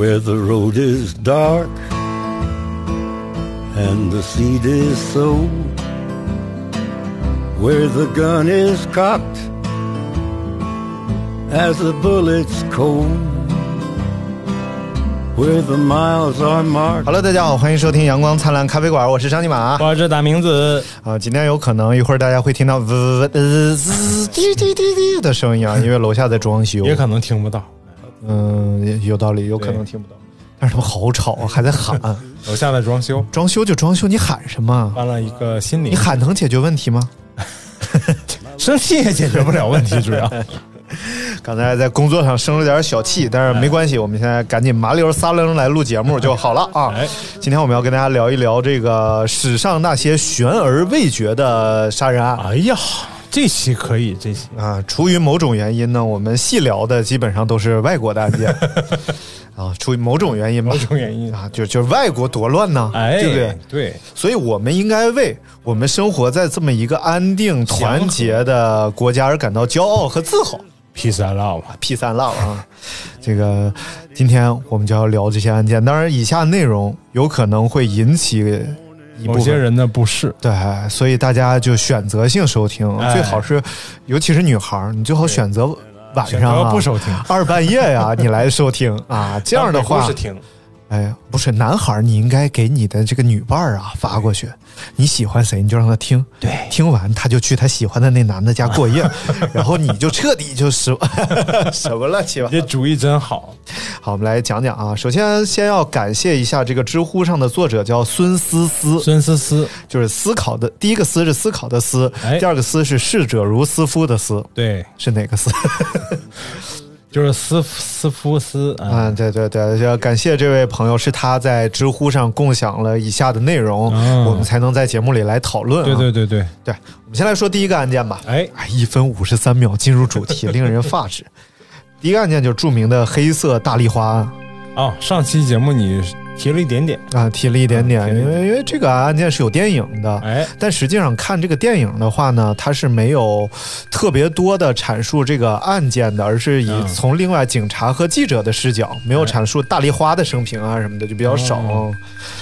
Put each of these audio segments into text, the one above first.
Where the road is dark and the seed is sown, where the gun is cocked as the bullets cold, where the miles are marked. Hello，大家好，欢迎收听阳光灿烂咖啡馆，我是张尼玛。我是大明子，啊，今天有可能一会儿大家会听到嗡嗡呃滋滴滴滴滴的声音啊，因为楼下在装修。也可能听不到，嗯，有道理，有可能听不到。但是他们好吵啊，还在喊。楼下在装修，装修就装修，你喊什么？搬了一个新领，你喊能解决问题吗？生气也解决不了问题，主要。刚才在工作上生了点小气，但是没关系，我们现在赶紧麻溜撒楞来录节目就好了啊。哎，今天我们要跟大家聊一聊这个史上那些悬而未决的杀人案。哎呀，这期可以，这期。啊，出于某种原因呢，我们细聊的基本上都是外国的案件。啊，出于某种原因吧，某种原因。啊，就就是外国多乱呢，哎，对不对？对，所以我们应该为我们生活在这么一个安定团结的国家而感到骄傲和自豪。P 三 love P 三 love 啊，这个今天我们就要聊这些案件，当然以下内容有可能会引起某些人的不适，对，所以大家就选择性收听，哎、最好是，尤其是女孩，你最好选择。晚上、啊、不收听，二半夜呀、啊，你来收听啊，这样的话，是听。哎，不是男孩，你应该给你的这个女伴儿啊发过去，你喜欢谁你就让他听，对，听完他就去他喜欢的那男的家过夜，然后你就彻底就失什么乱七八糟。这主意真好。好，我们来讲讲啊，首先先要感谢一下这个知乎上的作者叫孙思思，孙思思。就是思考的第一个思是思考的思，哎、第二个思是逝者如斯夫的思，对，是哪个思？就是斯斯夫斯啊、嗯，对对对，要感谢这位朋友，是他在知乎上共享了以下的内容，嗯、我们才能在节目里来讨论、啊。对对对对对，我们先来说第一个案件吧。哎，一分五十三秒进入主题，令人发指。第一个案件就是著名的黑色大丽花案。哦，上期节目你提了一点点。啊，提了一点点，因为因为这个案件是有电影的，哎，但实际上看这个电影的话呢，它是没有特别多的阐述这个案件的，而是以从另外警察和记者的视角，没有阐述大丽花的生平啊什么的，就比较少。哦、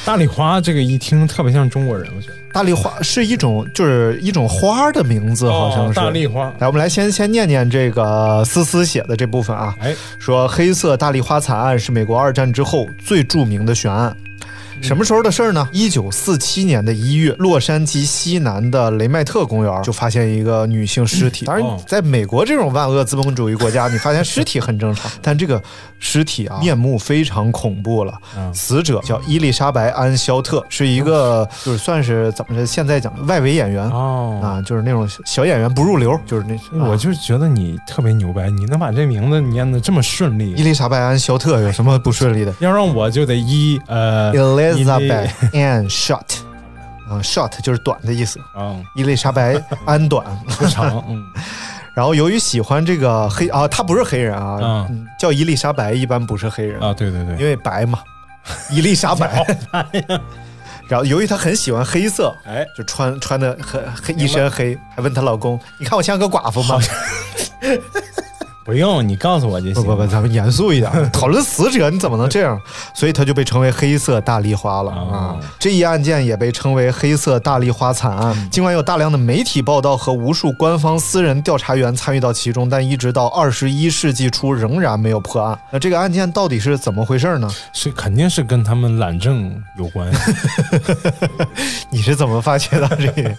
大丽花这个一听特别像中国人，我觉得。大丽花是一种就是一种花的名字，好像是、哦、大丽花。来，我们来先先念念这个思思写的这部分啊，哎，说黑色大丽花惨案是美国二战之后最著名的悬案。什么时候的事儿呢？一九四七年的一月，洛杉矶西南的雷麦特公园就发现一个女性尸体。当然，在美国这种万恶资本主义国家，你发现尸体很正常，但这个尸体啊，面目非常恐怖了。死者叫伊丽莎白·安·肖特，是一个就是算是怎么着？现在讲外围演员哦啊，就是那种小演员不入流，就是那。我就觉得你特别牛掰，你能把这名字念得这么顺利。伊丽莎白·安·肖特有什么不顺利的？要让我就得一呃。Elizabeth Ann Short 啊、uh,，shot 就是短的意思。嗯，伊丽莎白安短不长。嗯，然后由于喜欢这个黑啊，她不是黑人啊，嗯、叫伊丽莎白一般不是黑人啊，对对对，因为白嘛，伊丽莎白。然后由于她很喜欢黑色，哎，就穿穿的很黑一身黑，还问她老公：“你看我像个寡妇吗？”不用你告诉我就行。不不不，咱们严肃一点，讨论死者你怎么能这样？所以他就被称为黑色大丽花了啊哦。这一案件也被称为黑色大丽花惨案。尽管有大量的媒体报道和无数官方私人调查员参与到其中，但一直到二十一世纪初仍然没有破案。那这个案件到底是怎么回事呢？是肯定是跟他们懒政有关。你是怎么发现到这个？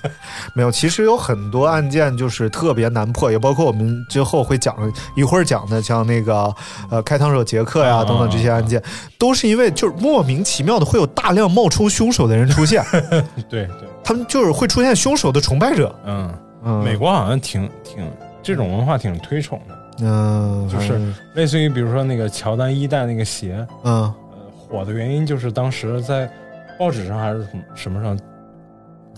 没有，其实有很多案件就是特别难破，也包括我们之后会讲一会儿讲的，像那个呃开膛手杰克呀、啊等等这些案件，都是因为就是莫名其妙的会有大量冒充凶手的人出现，对对，他们就是会出现凶手的崇拜者。嗯，嗯，美国好像挺挺这种文化挺推崇的，嗯，就是类似于比如说那个乔丹一代那个鞋，嗯。呃，火的原因就是当时在报纸上还是什么上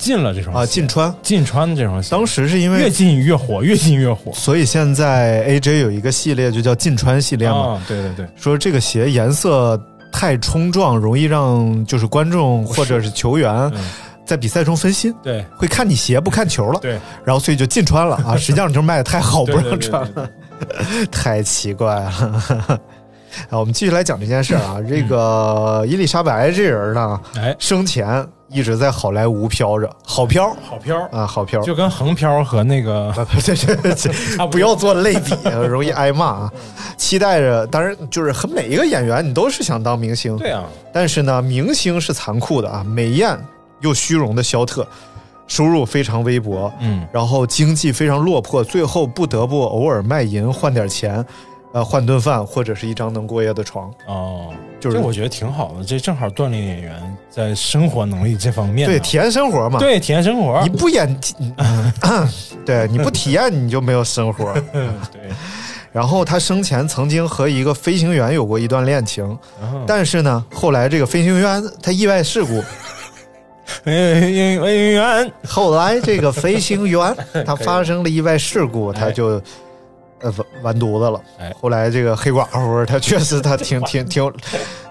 禁了这双啊鞋禁穿，禁穿的这双鞋，当时是因为越为。禁越火，越禁越火。所以现在 AJ 有一个系列就叫禁穿系列嘛，啊，对对对，说这个鞋颜色太冲撞，容易让就是观众或者是球员嗯，在比赛中分心，对。会看你鞋不看球了，对，然后所以就禁穿了。啊。实际上就是卖的太好，不对对对让穿了，太奇怪了。啊，我们继续来讲这件事儿啊。这个伊丽莎白这人呢，哎，生前一直在好莱坞飘着，好飘好飘，啊，好飘。就跟横漂和那个这这这不要做类比，容易挨骂啊。期待着，当然就是和每一个演员，你都是想当明星，对啊，但是呢，明星是残酷的啊，美艳又虚荣的肖特，收入非常微薄，嗯，然后经济非常落魄，最后不得不偶尔卖淫换点钱，呃，换顿饭或者是一张能过夜的床。哦，就是这我觉得挺好的，这正好锻炼演员在生活能力这方面呢。对，体验生活嘛。，对体验生活你，不演，嗯对，你不体验你就没有生活。嗯对，然后他生前曾经和一个飞行员有过一段恋情，但是呢，后来这个飞行员他意外事故，飞行员后来这个飞行员他发生了意外事故，他就呃完完犊子了。哎后来这个黑寡妇，她确实她挺挺挺，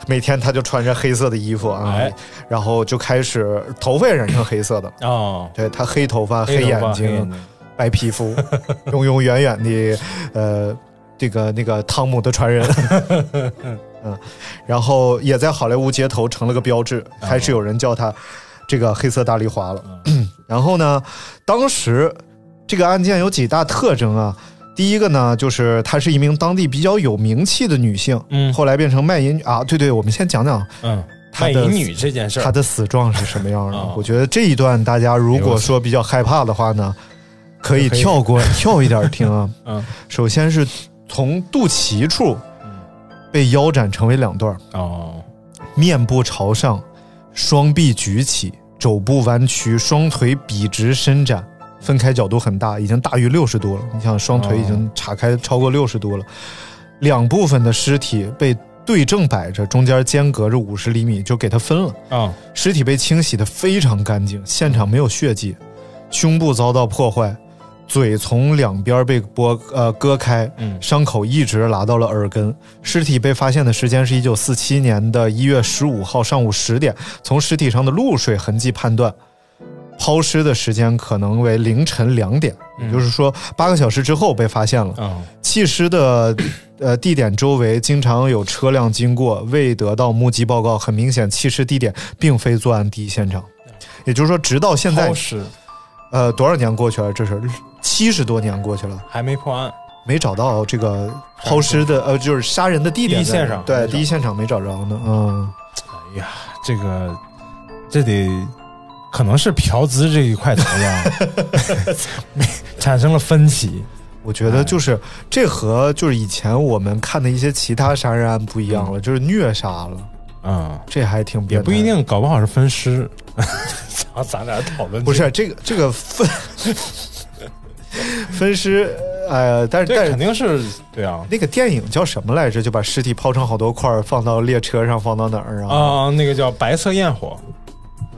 每天她就穿着黑色的衣服啊，哎然后就开始头发也染成黑色的，哦，对她黑头发、黑眼睛发黑、眼睛白皮肤，永永远远的呃这个那个汤姆的传人。嗯，然后也在好莱坞街头成了个标志，开始有人叫他这个黑色大丽花了。然后呢，当时这个案件有几大特征啊。第一个呢，就是她是一名当地比较有名气的女性，嗯后来变成卖淫女啊。对对，我们先讲讲嗯，她的卖淫女这件事，她的死状是什么样的。哦我觉得这一段大家如果说比较害怕的话呢，可以跳过 跳一点听啊。嗯首先是从肚脐处嗯被腰斩成为两段儿，哦，面部朝上，双臂举起，肘部弯曲，双腿笔直伸展，分开角度很大，已经大于六十度了。你想，双腿已经岔开超过六十度了。两部分的尸体被对正摆着，中间间隔着五十厘米，就给它分了。啊，尸体被清洗的非常干净，现场没有血迹，胸部遭到破坏，嘴从两边被剥呃割开，嗯伤口一直拉到了耳根。尸体被发现的时间是一九四七年的一月十五号上午十点，从尸体上的露水痕迹判断。抛尸的时间可能为凌晨两点，也嗯就是说八个小时之后被发现了。啊，弃尸的呃地点周围经常有车辆经过，未得到目击报告。很明显，弃尸地点并非作案第一现场。也就是说，直到现在呃，多少年过去了？这是七十多年过去了，还没破案，没找到这个抛尸的呃，就是杀人的地点。第一现场对，第一现场没找着呢。嗯，哎呀，这个这得可能是嫖资这一块头吧，没 产生了分歧。我觉得就是这和就是以前我们看的一些其他杀人案不一样了，就是虐杀了，嗯，这还挺也不一定，搞不好是分尸。咱，咱俩讨论不是这个这个分 分尸，呃，但是这肯定是对啊那个电影叫什么来着？就把尸体抛成好多块儿，放到列车上，放到哪儿啊？啊，那个叫白色焰火，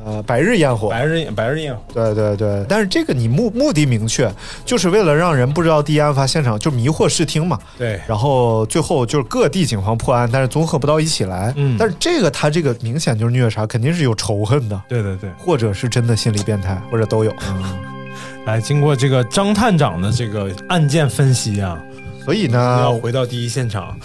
呃，白日焰火。白日白日焰火。对对对，但是这个你目目的明确，就是为了让人不知道第一案发现场，就迷惑视听嘛。对，然后最后就是各地警方破案，但是综合不到一起来。嗯但是这个他这个明显就是虐杀，肯定是有仇恨的，对对对。或者是真的心理变态，或者都有。嗯来，经过这个张探长的这个案件分析啊，所以呢要呢，回到第一现场，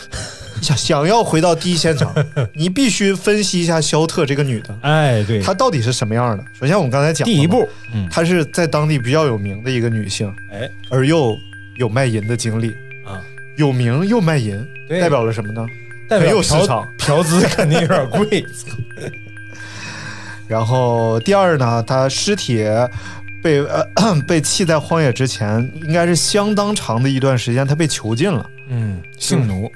想想要回到第一现场，你必须分析一下肖特这个女的，哎，对，她到底是什么样的。首先，我们刚才讲第一步，，嗯，她是在当地比较有名的一个女性，哎，而又有卖淫的经历，啊，有名又卖淫，代表了什么呢？代表很有市嫖场嫖资 肯定有点贵，然后第二呢，她尸体被呃 被弃在荒野之前，应该是相当长的一段时间，她被囚禁了。嗯，性奴，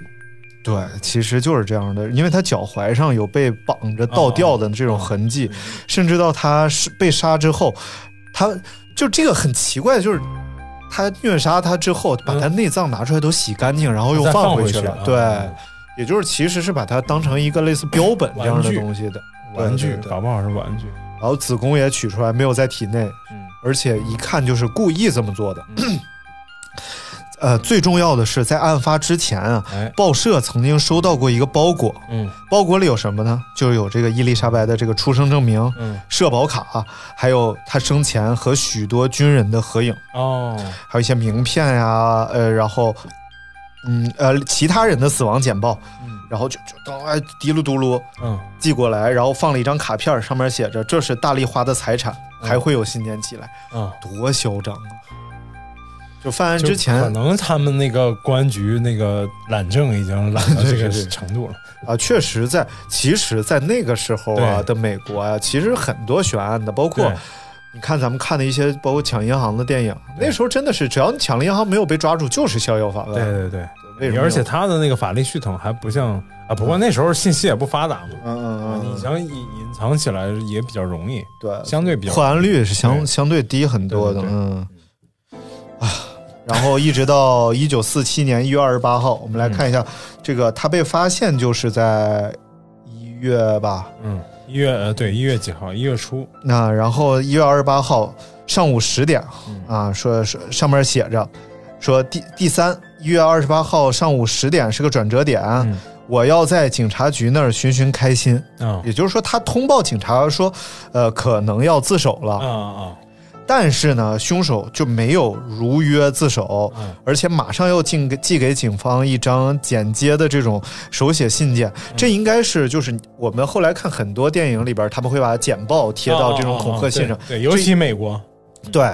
对，其实就是这样的，因为他脚踝上有被绑着倒吊的这种痕迹，甚至到他是被杀之后，他就这个很奇怪，就是他虐杀他之后，把他内脏拿出来都洗干净，然后又放回回去啊。了对，也就是其实是把它当成一个类似标本这样的东西的。玩具对对。对搞不好是玩具，然后子宫也取出来，没有在体内，嗯。而且一看就是故意这么做的。呃，最重要的是，在案发之前啊，哎，报社曾经收到过一个包裹，嗯。包裹里有什么呢？就是有这个伊丽莎白的这个出生证明、嗯，社保卡，还有她生前和许多军人的合影，哦，还有一些名片呀，呃，然后，嗯呃，其他人的死亡简报，嗯。然后就就当哎滴噜嘟噜嗯，寄过来，然后放了一张卡片，上面写着这是大丽花的财产，嗯。还会有新年寄来，嗯，多嚣张啊！就犯案之前可能他们那个公安局那个懒政已经懒到这个程度了，啊，确实在，其实，在那个时候啊的美国啊，其实很多悬案的，包括你看咱们看的一些，包括抢银行的电影，那时候真的是只要你抢了银行没有被抓住，就是逍遥法外。对对对。而且他的那个法律系统还不像啊，不过那时候信息也不发达嘛，嗯嗯嗯，你想隐隐藏起来也比较容易，对，相对比较破案率是相对。相对低很多的，嗯。啊，然后一直到一九四七年一月二十八号，我们来看一下、这个他被发现就是在一月吧，嗯，一月呃对一月几号？一月初，那然后一月二十八号上午十点啊，说说上面写着说第第三一月二十八号上午十点是个转折点，嗯。我要在警察局那儿寻寻开心。啊也就是说，他通报警察说，呃，可能要自首了，啊啊，但是呢，凶手就没有如约自首，嗯而且马上又寄给寄给警方一张简接的这种手写信件。嗯这应该是就是我们后来看很多电影里边，他们会把简报贴到这种恐吓信上，啊对，对尤其美国，对。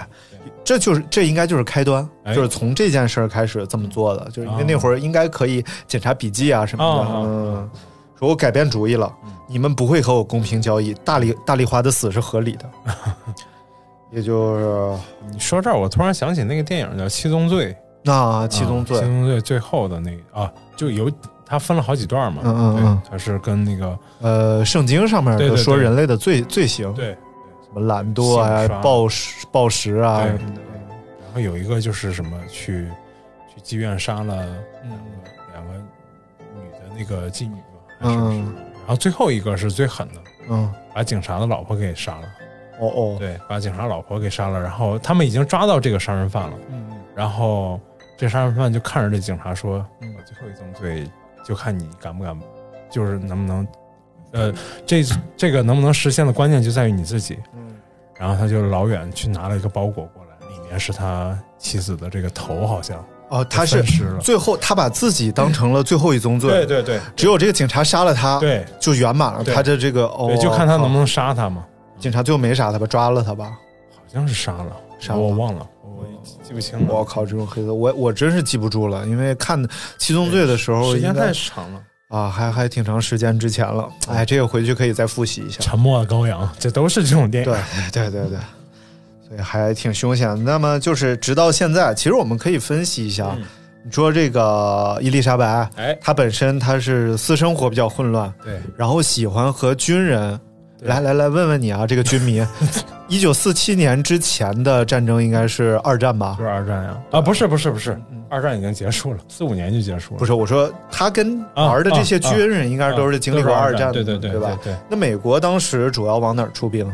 这就是这应该就是开端，哎就是从这件事儿开始这么做的，就是因为那会儿应该可以检查笔记啊什么的。啊嗯，说我改变主意了，你们不会和我公平交易，大丽大丽花的死是合理的，也就是你说这儿，我突然想起那个电影叫《七宗罪》，那七宗罪啊七，宗罪最后的那个啊，就有它分了好几段嘛，嗯嗯嗯。对，它是跟那个呃，圣经上面对说人类的罪罪行，对，什么懒惰啊暴食、暴食啊对什么的。然后有一个就是什么去去妓院杀了嗯。两个两个女的那个妓女吧，还是嗯。然后最后一个是最狠的，嗯，把警察的老婆给杀了，哦哦，对，把警察老婆给杀了，然后他们已经抓到这个杀人犯了，嗯然后这杀人犯就看着这警察说：“嗯我最后一宗罪就看你敢不敢，就是能不能，呃，这这个能不能实现的关键就在于你自己。”嗯。然后他就老远去拿了一个包裹过来，里面是他妻子的这个头，好像哦，他是。最后他把自己当成了最后一宗罪，对对对。只有这个警察杀了他，对。就圆满了他的这个哦对，，就看他能不能。能杀他嘛。警察最后没杀他吧，抓了他吧？好像是杀了，杀了我忘了，我记不清了。我靠，这种黑色，我我真是记不住了，因为看《七宗罪》的时候，时间太长了。啊，还还挺长时间之前了。哎，这个回去可以再复习一下。沉默的羔羊，这都是这种电影。对对对对，所以还挺凶险。那么就是直到现在，其实我们可以分析一下，嗯你说这个伊丽莎白，哎，她本身她是私生活比较混乱，对，然后喜欢和军人。对来来来，问问你啊，这个军迷，一九四七年之前的战争应该是二战吧不？是二战呀？啊，不是不是不是，二战已经结束了，四五年就结束了。不是，我说他跟玩的这些军人应该都是经历过啊二战的，对对对对吧？对。那美国当时主要往哪儿出兵？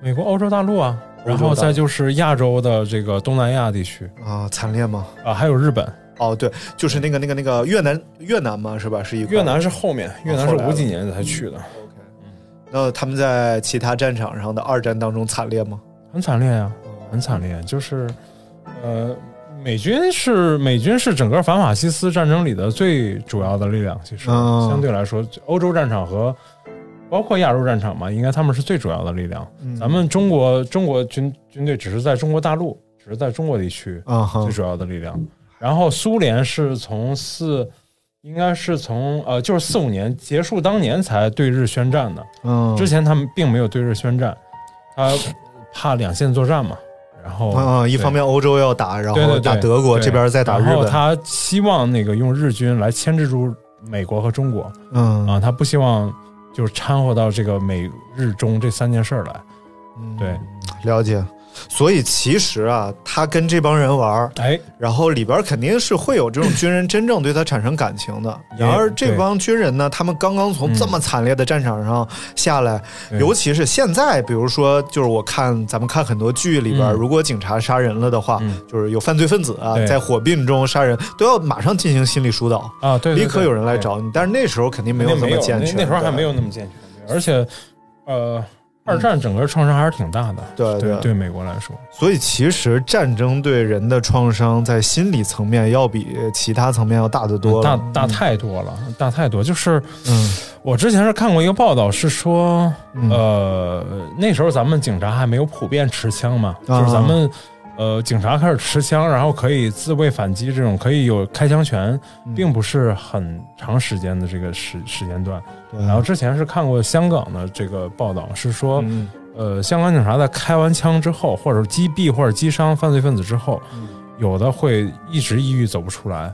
美国、欧洲大陆啊，然后再就是亚洲的这个东南亚地区啊，惨烈吗？啊，还有日本。哦，对，就是那个那个那个越南越南嘛，是吧？是一块越南是后面，越南是五几年才去的那他们在其他战场上的二战当中惨烈吗？很惨烈呀、很惨烈。就是，呃，美军是美军是整个反法西斯战争里的最主要的力量，其实、嗯相对来说，欧洲战场和包括亚洲战场嘛，应该他们是最主要的力量。嗯咱们中国中国军军队只是在中国大陆，只是在中国地区啊最主要的力量。然后苏联是从四，应该是从呃，就是四五年结束当年才对日宣战的，嗯之前他们并没有对日宣战，他怕两线作战嘛。然后啊，一方面欧洲要打，然后打德国，对这边再打日本。然后他希望那个用日军来牵制住美国和中国嗯啊，他不希望就是掺和到这个美日中这三件事儿来。对，了解。所以其实啊，他跟这帮人玩儿，哎，然后里边肯定是会有这种军人真正对他产生感情的。然而这帮军人呢，他们刚刚从这么惨烈的战场上下来，对。尤其是现在，比如说，就是我看咱们看很多剧里边，嗯。如果警察杀人了的话，嗯。就是有犯罪分子啊，在火并中杀人，都要马上进行心理疏导，啊，对，对立刻有人来。找你。但是那时候肯定没有这肯定没有，么健全，那那时候还没有那么健全，而且，呃，二战整个创伤还是挺大的，对对对对，美国来说，所以其实战争对人的创伤在心理层面要比其他层面要大得多了。大大太多了，大太多。就是嗯我之前是看过一个报道，是说，嗯呃，那时候咱们警察还没有普遍持枪嘛，啊就是咱们。呃，警察开始持枪，然后可以自卫反击，这种可以有开枪权，嗯并不是很长时间的这个时时间段。对然后之前是看过香港的这个报道，是说，嗯呃，香港警察在开完枪之后，或者击毙或者击伤犯罪分子之后，嗯有的会一直抑郁走不出来，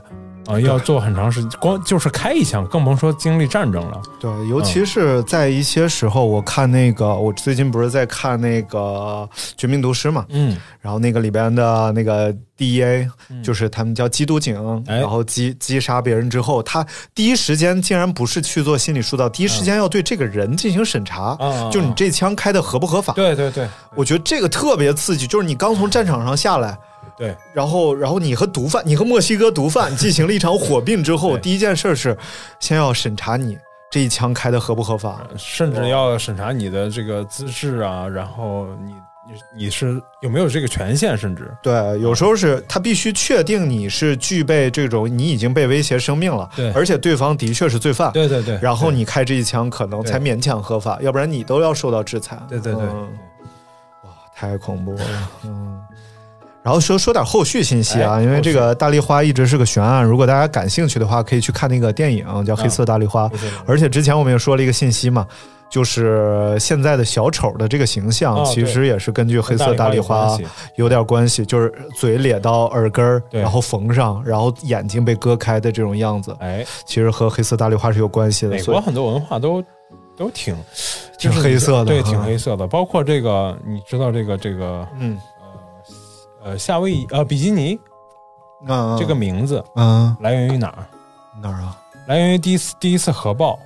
啊、要做很长时间，光就是开一枪，更甭说经历战争了。对，尤其是在一些时候，我看那个，我最近不是在看那个《绝命毒师》嘛，嗯，然后那个里边的那个 DEA，、就是他们叫缉毒警，哎然后击击杀别人之后，他第一时间竟然不是去做心理疏导，第一时间要对这个人进行审查，嗯就你这枪开的合不合法？对对对我觉得这个特别刺激，就是你刚从战场上下来。对，然后，然后你和毒贩，你和墨西哥毒贩 进行了一场火并之后，第一件事是先要审查你这一枪开的合不合法。甚至要审查你的这个资质啊，然后你你你是有没有这个权限，甚至？对，有时候是他必须确定你是具备这种你已经被威胁生命了，对。而且对方的确是罪犯，对对对，然后你开这一枪可能才勉强合法，要不然你都要受到制裁。对对对。嗯。哇，太恐怖了，嗯。然后说说点后续信息啊，哎因为这个大丽花一直是个悬案，如果大家感兴趣的话，可以去看那个电影叫《黑色大丽花》而且之前我们也说了一个信息嘛，就是现在的小丑的这个形象，哦其实也是根据黑色大丽花有点关系，就是嘴咧到耳根儿，然后缝上，然后眼睛被割开的这种样子，哎，其实和黑色大丽花是有关系的。美国很多文化都都挺挺黑色的对，挺黑色的。包括这个，你知道这个这个嗯呃夏威夷呃比基尼嗯这个名字嗯来源于哪儿？哪儿啊？来源于第一次第一次核爆，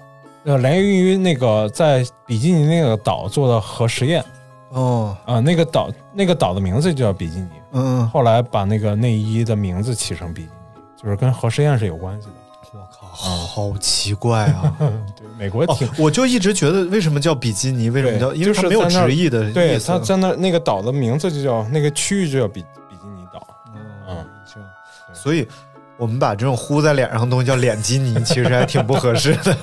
呃，来源于那个在比基尼那个岛做的核实验哦啊、那个岛那个岛的名字就叫比基尼，嗯，后来把那个内衣的名字起成比基尼，就是跟核实验是有关系的。我靠，好奇怪啊！对，美国哦挺、，我就一直觉得为什么叫比基尼？为什么叫？因为它没有直译的对，意思它在那那个岛的名字就叫那个区域就叫比比基尼岛。嗯，这样，所以我们把这种糊在脸上的东西叫脸基尼，其实还挺不合适的。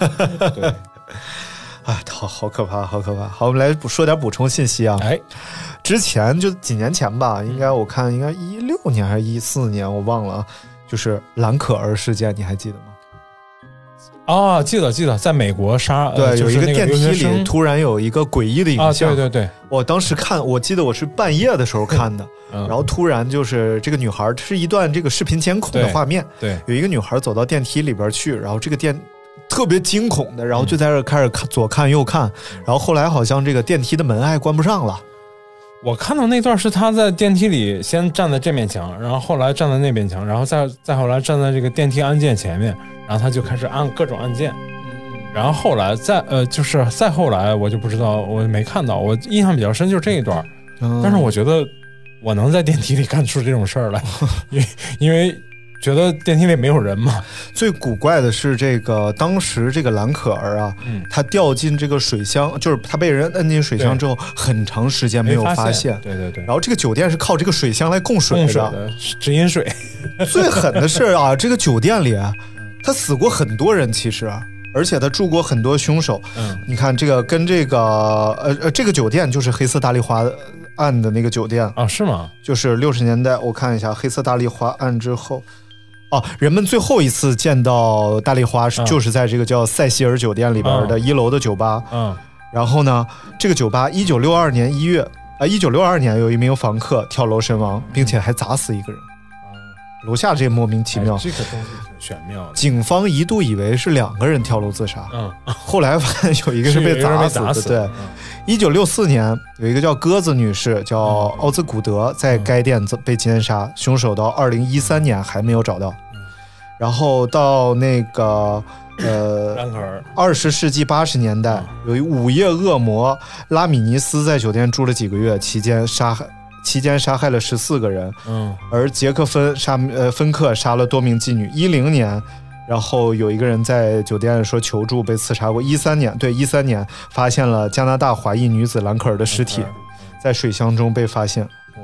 对，哎，好好可怕，好可怕。好，我们来说点补充信息啊。哎，之前就几年前吧，应该我看应该一六年还是一四年，我忘了啊。就是蓝可儿事件，你还记得吗？啊，记得记得，在美国杀对，呃就是有一个电梯里突然有一个诡异的影啊，像。对对对，我当时看，我记得我是半夜的时候看的，嗯。然后突然就是这个女孩，是一段这个视频监控的画面，对。有一个女孩走到电梯里边去，然后这个电特别惊恐的，然后就在这开始看左看右看，然后后来好像这个电梯的门还关不上了，我看到那段是他在电梯里先站在这面墙，然后后来站在那边墙，然后再再后来站在这个电梯按键前面，然后他就开始按各种按键，然后后来再呃就是再后来我就不知道，我没看到，我印象比较深就是这一段，嗯但是我觉得我能在电梯里干出这种事儿来，因为因为觉得电梯里没有人吗。最古怪的是，这个当时这个蓝可儿啊，嗯他掉进这个水箱，就是他被人摁进水箱之后，很长时间没有发发现。对对对，然后这个酒店是靠这个水箱来供水供的。水的直饮水，最狠的是啊，这个酒店里他死过很多人，其实，而且他住过很多凶手。嗯你看这个跟这个呃呃，这个酒店就是黑色大丽花案的那个酒店，啊，是吗？就是六十年代，我看一下黑色大丽花案之后。哦，人们最后一次见到大丽花是嗯。就是在这个叫塞西尔酒店里边的一楼的酒吧。嗯。然后呢，这个酒吧一九六二年一月啊，一九六二年有一名房客跳楼身亡，并且还砸死一个人。楼下这莫名其妙。哎，这个东西挺玄妙的。警方一度以为是两个人跳楼自杀，嗯，后来发现有一个是被砸死的。对一九六四年有一个叫鸽子女士，叫奥兹古德，在该店子被奸杀，凶手到二零一三年还没有找到。然后到那个呃 二十世纪八十年代，有一午夜恶魔拉米尼斯在酒店住了几个月，期间杀害期间杀害了十四个人，嗯而杰克芬杀呃芬克杀了多名妓女。一零年，然后有一个人在酒店说求助被刺杀过。一三年，对一三年发现了加拿大华裔女子兰克尔的尸体，在水箱中被发现。哇，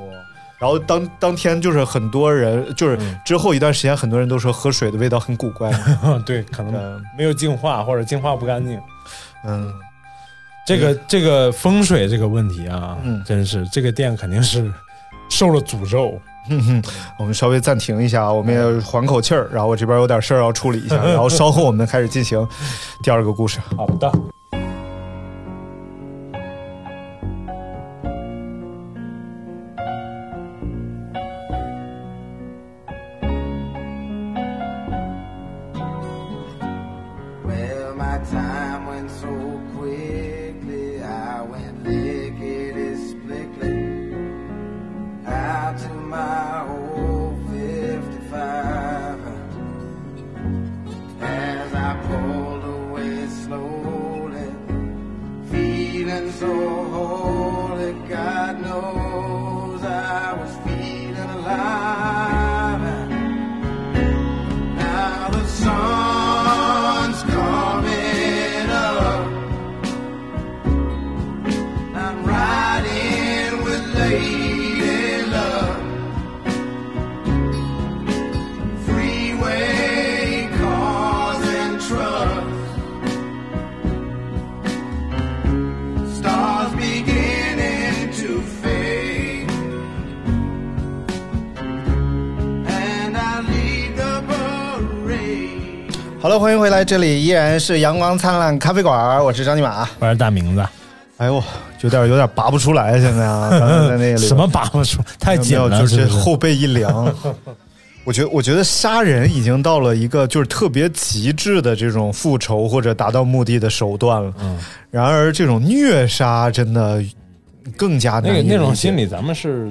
然后当当天就是很多人，就是嗯之后一段时间，很多人都说喝水的味道很古怪。对，可能嗯没有净化或者净化不干净。嗯，这个这个风水这个问题啊，嗯真是这个店肯定是受了诅咒。哼哼，我们稍微暂停一下，我们也缓口气儿，然后我这边有点事儿要处理一下，然后稍后我们开始进行第二个故事。好的，这里依然是阳光灿烂咖啡馆，我是张尼玛。我是大名字，哎呦，有点有点拔不出来，现在啊，刚才在那里什么拔不出，太紧了，就是后背一凉。我觉得，我觉得杀人已经到了一个就是特别极致的这种复仇或者达到目的的手段了。嗯，然而，这种虐杀真的更加难那个那种心，理，咱们是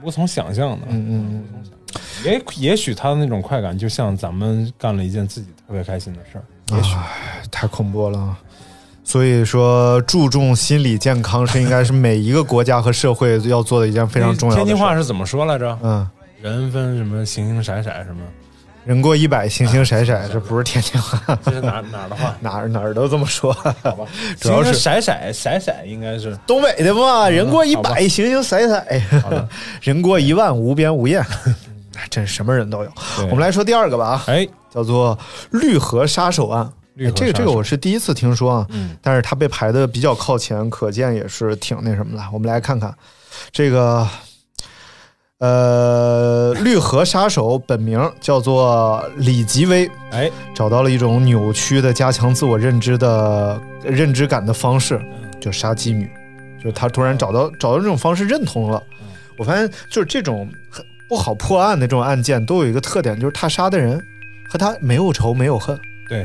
无从想象的。嗯嗯也也许他的那种快感，就像咱们干了一件自己特别开心的事儿。嗯，也许太恐怖了。所以说，注重心理健康是应该是每一个国家和社会要做的一件非常重要的天。津话是怎么说来着？嗯，人分什么形形色色什么？人过一百，形形色色，这不是天津话，这是哪哪儿的话？哪儿哪儿都这么说。好吧，主要是色色色色应该是东北的嘛，人过一百，形形色色；人过一万，无边无沿。真是什么人都有。我们来说第二个吧啊，哎，叫做绿河杀手案。这个这个我是第一次听说啊，嗯但是它被排的比较靠前，可见也是挺那什么的。我们来看看这个，呃，绿河杀手本名叫做李吉威，哎，找到了一种扭曲的加强自我认知的认知感的方式，就杀妓女，就是他突然找到找到这种方式认同了。我发现就是这种很不好破案的这种案件，都有一个特点，就是他杀的人和他没有仇没有恨，对，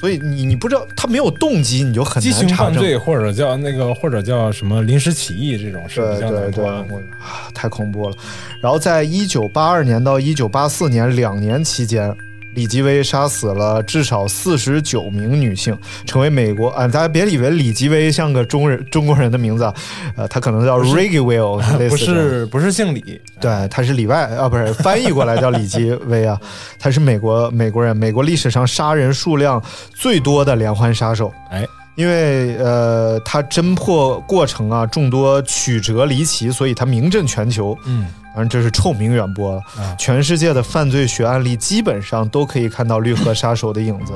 所以你你不知道他没有动机，你就很难查证。犯罪或者叫那个或者叫什么临时起意这种事对比较对对，难破案的。我啊太恐怖了。然后在一九八二年到一九八四年两年期间，李吉威杀死了至少四十九名女性，成为美国啊，大家别以为李吉威像个中人中国人的名字啊，呃，他可能叫 Reggie Will，不是 不是姓李，对，他是里外啊，不是翻译过来叫李吉威啊，他是美国美国人，美国历史上杀人数量最多的连环杀手。哎，因为呃，他侦破过程啊众多曲折离奇，所以他名震全球。嗯，当然这是臭名远播了，啊全世界的犯罪学案例基本上都可以看到绿河杀手的影子。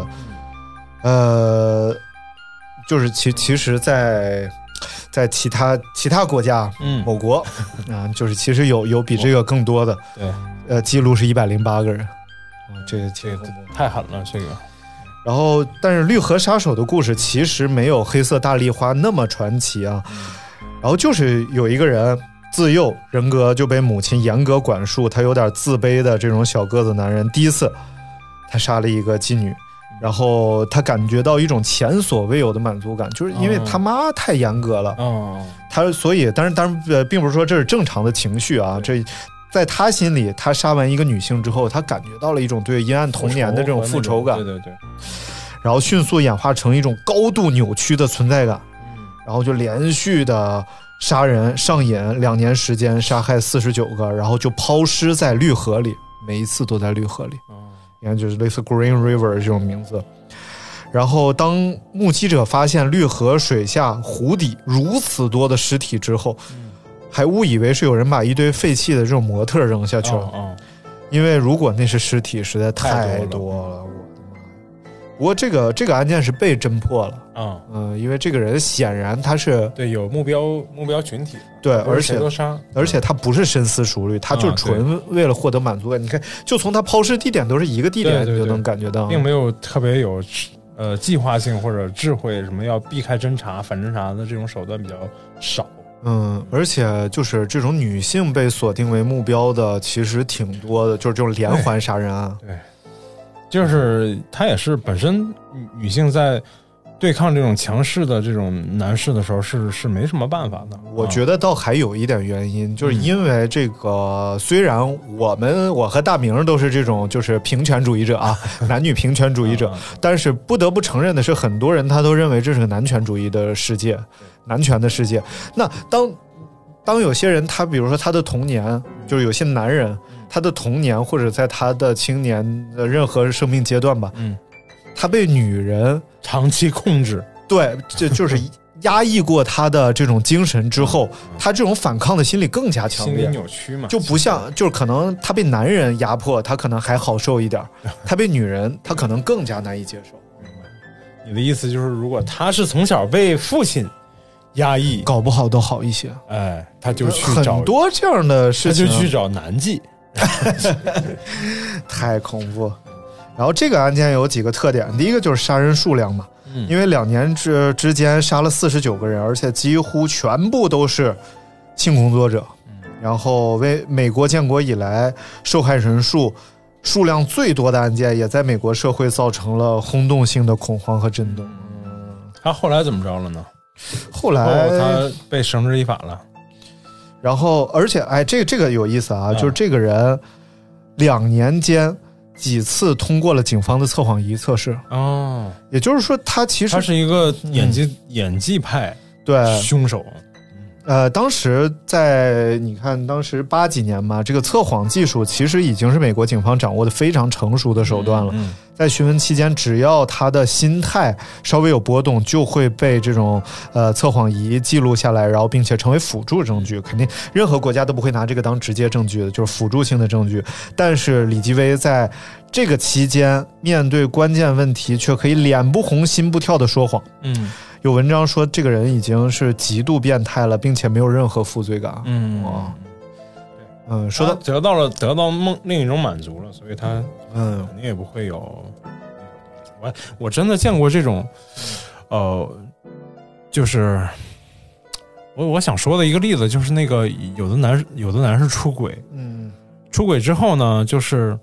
呃，就是其其实在，在其他其他国家，嗯某国 啊，就是其实有有比这个更多的，对，呃，记录是一百零八个人，啊，这个这个太狠了，这个然后，但是绿河杀手的故事其实没有黑色大丽花那么传奇啊。然后就是有一个人自幼人格就被母亲严格管束，他有点自卑的这种小个子男人，第一次他杀了一个妓女，然后他感觉到一种前所未有的满足感，就是因为他妈太严格了，哦，他所以，但是，当然，呃，并不是说这是正常的情绪啊，这。在他心里，他杀完一个女性之后，他感觉到了一种对阴暗童年的这种复仇感，对对对，然后迅速演化成一种高度扭曲的存在感，然后就连续的杀人上瘾，两年时间杀害四十九个，然后就抛尸在绿河里，每一次都在绿河里，你看就是类似 Green River 这种名字。然后当目击者发现绿河水下湖底如此多的尸体之后，还误以为是有人把一堆废弃的这种模特扔下去了，哦因为如果那是尸体，实在太太多了！不过这个这个案件是被侦破了，哦，嗯、因为这个人显然他是对，有目标目标群体，对，而且都杀，而且他不是深思熟虑，他就纯为了获得满足感。你看，就从他抛尸地点都是一个地点，你就能感觉到，并没有特别有呃计划性或者智慧，什么要避开侦查、反侦查的这种手段比较少。嗯，而且就是这种女性被锁定为目标的，其实挺多的，就是这种连环杀人案。对，就是他也是本身女女性在对抗这种强势的这种男士的时候是是没什么办法的。我啊觉得倒还有一点原因，就是嗯因为这个，虽然我们我和大明都是这种就是平权主义者啊，男女平权主义者，但是不得不承认的是，很多人他都认为这是个男权主义的世界，男权的世界。那当当有些人他比如说他的童年，就是有些男人他的童年或者在他的青年的任何生命阶段吧，嗯，他被女人长期控制，对，这就是 压抑过他的这种精神之后，他这种反抗的心理更加强烈心理。扭曲嘛，就不像，就是可能他被男人压迫，他可能还好受一点；他被女人，他可能更加难以接受。你的意思就是，如果他是从小被父亲压抑，搞不好都好一些。哎，他就去找很多这样的事情，就去找男妓。太恐怖。然后这个案件有几个特点，第一个就是杀人数量嘛，嗯因为两年之之间杀了四十九个人，而且几乎全部都是性工作者。然后为美国建国以来受害人数数量最多的案件，也在美国社会造成了轰动性的恐慌和震动。他后来怎么着了呢？后来哦他被绳之以法了。然后，而且，哎，这个这个有意思啊，嗯。就是这个人两年间几次通过了警方的测谎仪测试，哦，也就是说，他其实他是一个演技、演技派对。凶手。呃，当时在你看，当时八几年嘛，这个测谎技术其实已经是美国警方掌握的非常成熟的手段了。嗯在询问期间，只要他的心态稍微有波动，就会被这种呃测谎仪记录下来，然后并且成为辅助证据。肯定任何国家都不会拿这个当直接证据的，就是辅助性的证据。但是李基威在这个期间面对关键问题，却可以脸不红心不跳的说谎。嗯有文章说，这个人已经是极度变态了，并且没有任何负罪感。嗯，对，嗯，说到得到了得到梦另一种满足了，所以他嗯。肯定也不会有。我我真的见过这种，呃，就是我我想说的一个例子，就是那个有的男有的男士出轨，嗯。出轨之后呢，就是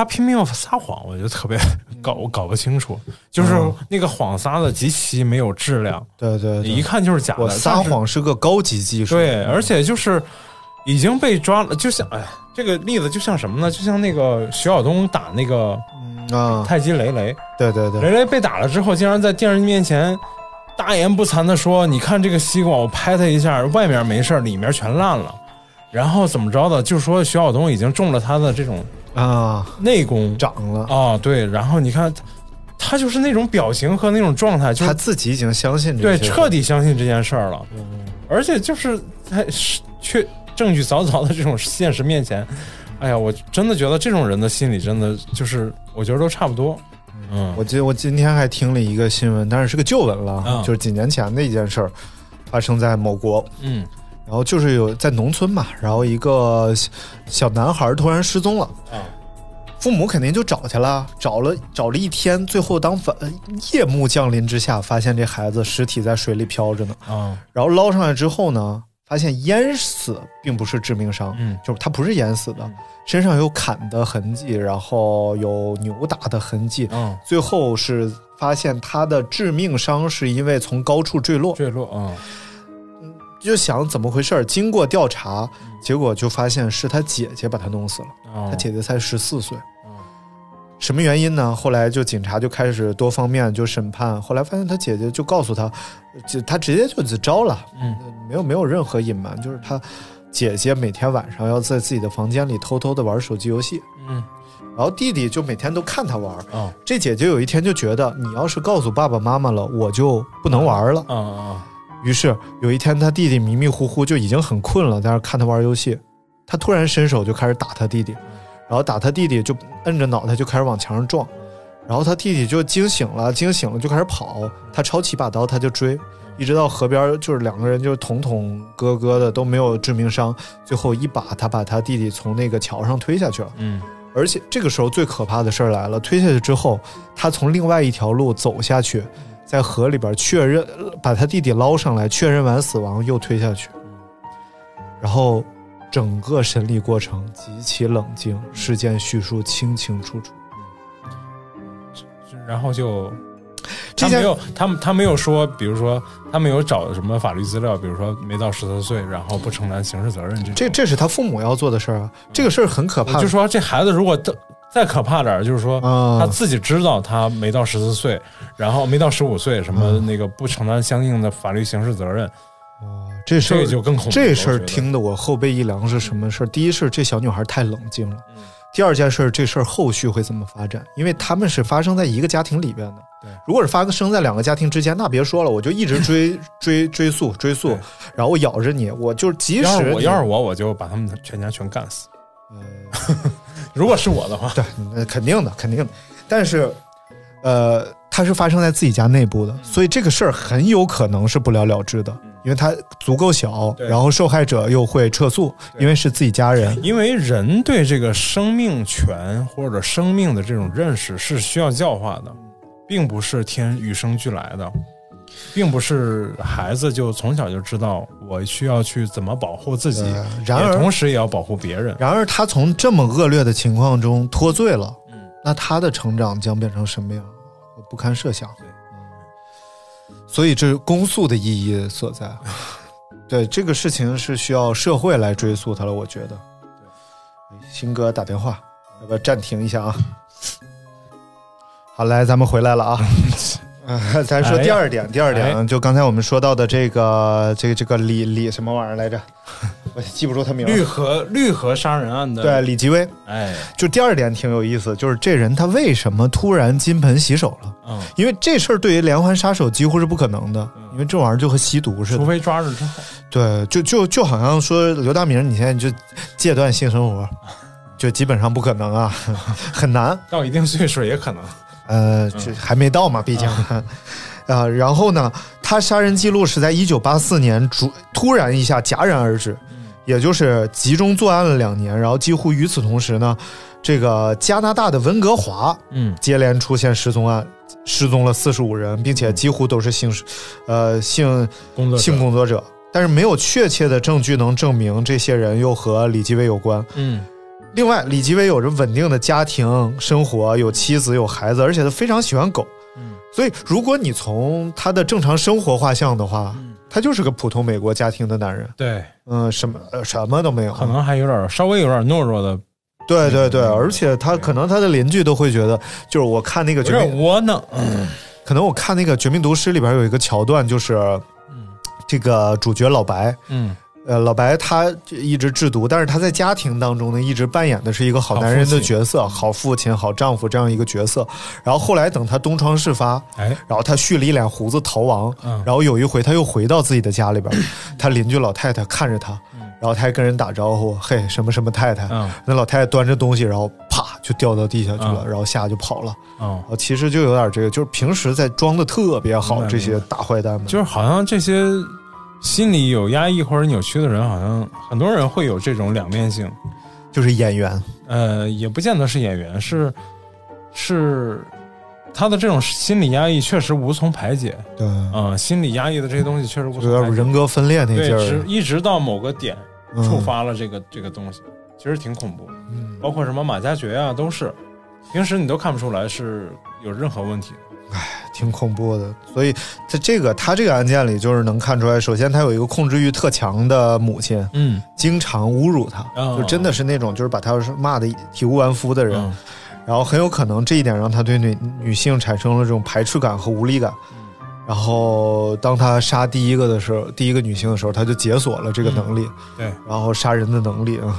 他拼命要撒谎，我就特别搞我搞不清楚，就是嗯那个谎撒的极其没有质量，对对对，一看就是假的。撒谎是个高级技术。对，而且就是已经被抓了，就像哎呀，这个例子就像什么呢？就像那个徐晓东打那个啊，太极雷雷，对对对，雷雷被打了之后，竟然在电视机面前大言不惭的说：“你看这个西瓜，我拍它一下，外面没事儿，里面全烂了。”然后怎么着的，就说徐晓东已经中了他的这种啊，内功。长了，啊，对。然后你看，他就是那种表情和那种状态，就是他自己已经相信这对，彻底相信这件事儿了。而且就是在是确证据凿凿的这种现实面前，哎呀，我真的觉得这种人的心理真的就是，我觉得都差不多。嗯，我记得我今天还听了一个新闻，但是是个旧闻了，嗯。就是几年前的一件事儿，发生在某国，嗯然后就是有在农村嘛，然后一个小小男孩突然失踪了，啊。父母肯定就找去了，找了找了一天，最后当反夜幕降临之下，发现这孩子尸体在水里漂着呢，啊。然后捞上来之后呢，发现淹死并不是致命伤，嗯。就是他不是淹死的，身上有砍的痕迹，然后有扭打的痕迹，嗯，最后是发现他的致命伤是因为从高处坠落，坠落啊就想怎么回事儿。经过调查，结果就发现是他姐姐把他弄死了，啊，他姐姐才十四岁。嗯什么原因呢？后来就警察就开始多方面就审判，后来发现他姐姐就告诉他，就他直接就自招了，嗯没有没有任何隐瞒，就是他姐姐每天晚上要在自己的房间里偷偷的玩手机游戏，嗯然后弟弟就每天都看他玩。哦这姐姐有一天就觉得，你要是告诉爸爸妈妈了，我就不能玩了。啊啊于是有一天，他弟弟迷迷糊糊就已经很困了，在那看他玩游戏，他突然伸手就开始打他弟弟，然后打他弟弟就摁着脑袋就开始往墙上撞，然后他弟弟就惊醒了，惊醒了就开始跑，他抄起把刀他就追，一直到河边，就是两个人就捅捅割割的都没有致命伤，最后一把他把他弟弟从那个桥上推下去了。嗯而且这个时候最可怕的事儿来了，推下去之后，他从另外一条路走下去，在河里边确认把他弟弟捞上来，确认完死亡又推下去，然后整个审理过程极其冷静，事件叙述清清楚楚。然后就。他没有，他们他没有说，比如说他没有找什么法律资料，比如说没到十四岁，然后不承担刑事责任这。这这是他父母要做的事儿啊，这个事儿很可怕。就说这孩子如果再再可怕点儿，就是说啊他自己知道他没到十四岁，然后没到十五岁，什么那个不承担相应的法律刑事责任，这事儿就更恐怖了这事儿听得我后背一凉是什么事儿？第一是这小女孩太冷静了，嗯第二件事儿这事儿后续会怎么发展？因为他们是发生在一个家庭里边的。对，如果是发生在两个家庭之间，那别说了，我就一直追 追追溯追溯，然后我咬着你，我就即要是我使要是我，我就把他们全家全干死。呃如果是我的话，对，那肯定的，肯定的。但是，呃，它是发生在自己家内部的，所以这个事儿很有可能是不了了之的，因为它足够小，然后受害者又会撤诉，因为是自己家人。因为人对这个生命权或者生命的这种认识是需要教化的，并不是天与生俱来的，并不是孩子就从小就知道我需要去怎么保护自己，呃然而也同时也要保护别人。然而，他从这么恶劣的情况中脱罪了，嗯那他的成长将变成什么样？我不堪设想。嗯所以，这是公诉的意义所在。对这个事情是需要社会来追溯他了，我觉得。新哥打电话，要不要暂停一下啊？好，来，咱们回来了啊。呃，咱说第二点，第二点，哎就刚才我们说到的这个，这个，这个李李什么玩意儿来着？我记不住他名字。绿河绿河杀人案的，对，李吉威。哎，就第二点挺有意思，就是这人他为什么突然金盆洗手了？嗯，因为这事儿对于连环杀手几乎是不可能的，因为这玩意儿就和吸毒似的。除非抓着之后，对，就就就好像说刘大明，你现在就戒断性生活，就基本上不可能啊，很难。到一定岁数也可能。呃，这还没到嘛，毕竟。啊，然后呢，他杀人记录是在一九八四年突突然一下戛然而止，也就是集中作案了两年，然后几乎与此同时呢，这个加拿大的温哥华，嗯，接连出现失踪案，失踪了四十五人，并且几乎都是性，呃，性工作者。性工作者，但是没有确切的证据能证明这些人又和李继威有关。嗯，另外，李吉伟有着稳定的家庭生活，有妻子有孩子，而且他非常喜欢狗。嗯，所以如果你从他的正常生活画像的话，他就是个普通美国家庭的男人，对，嗯，什么呃什么都没有，可能还有点稍微有点懦弱的，对对对，而且他可能他的邻居都会觉得，就是我看那个绝命，窝囊。可能我看那个《绝命毒师》里边有一个桥段，就是这个主角老白，嗯，呃，老白他一直制毒，但是他在家庭当中呢，一直扮演的是一个好男人的角色，好父亲、好丈夫这样一个角色。然后后来等他东窗事发，哎，然后他蓄了一脸胡子逃亡，嗯然后有一回他又回到自己的家里边，他邻居老太太看着他，然后他还跟人打招呼，嘿，什么什么太太，嗯那老太太端着东西，然后啪就掉到地下去了，嗯然后吓就跑了。哦，啊，其实就有点这个，就是平时在装的特别好，这些大坏蛋们，就是好像这些心理有压抑或者扭曲的人，好像很多人会有这种两面性。就是演员，呃，也不见得是演员，是是他的这种心理压抑确实无从排解。对，嗯、心理压抑的这些东西确实无从排解。人格分裂那对，劲儿，直一直到某个点嗯触发了这个、这个东西，其实挺恐怖的。嗯包括什么马加爵啊，都是平时你都看不出来是有任何问题的。挺恐怖的。所以在这个他这个案件里，就是能看出来，首先他有一个控制欲特强的母亲，嗯经常侮辱他，哦就真的是那种就是把他骂的体无完肤的人。嗯然后很有可能这一点让他对女女性产生了这种排斥感和无力感。嗯然后当他杀第一个的时候，第一个女性的时候，他就解锁了这个能力，对，然后杀人的能力啊。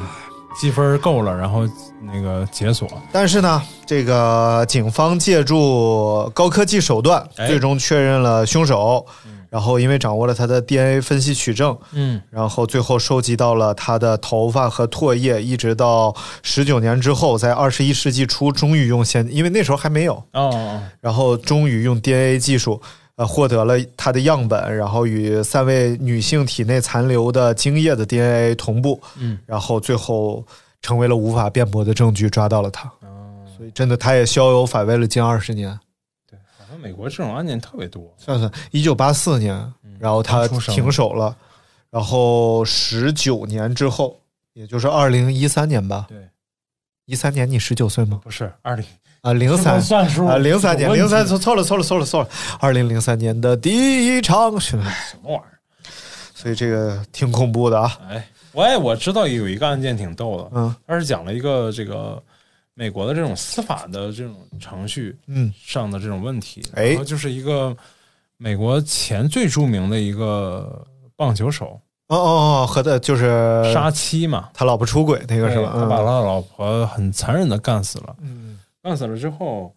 积分够了，然后那个解锁。但是呢，这个警方借助高科技手段，哎最终确认了凶手。然后因为掌握了他的 DNA 分析取证，嗯然后最后收集到了他的头发和唾液，一直到十九年之后，在二十一世纪初，终于用现，因为那时候还没有，哦哦，然后终于用 DNA 技术，呃，获得了他的样本，然后与三位女性体内残留的精液的 DNA 同步，嗯，然后最后成为了无法辩驳的证据，抓到了他。哦所以真的，他也逍遥法外了近二十年。对，好像美国这种案件特别多。算算，一九八四年，然后他停手了，然后十九年之后，也就是二零一三年吧。对，一三年你十九岁吗？不是二零啊，零三算数啊，零三年，零三错错了错了错了错了，二零零三年的第一场？什么玩意儿？所以这个挺恐怖的啊。哎，我也我知道有一个案件挺逗的，嗯它是讲了一个这个美国的这种司法的这种程序嗯上的这种问题，哎然后就是一个美国前最著名的一个棒球手哦哦哦，和的就是杀妻嘛，他老婆出轨那个是吧？他把嗯他老婆很残忍的干死了，嗯干死了之后，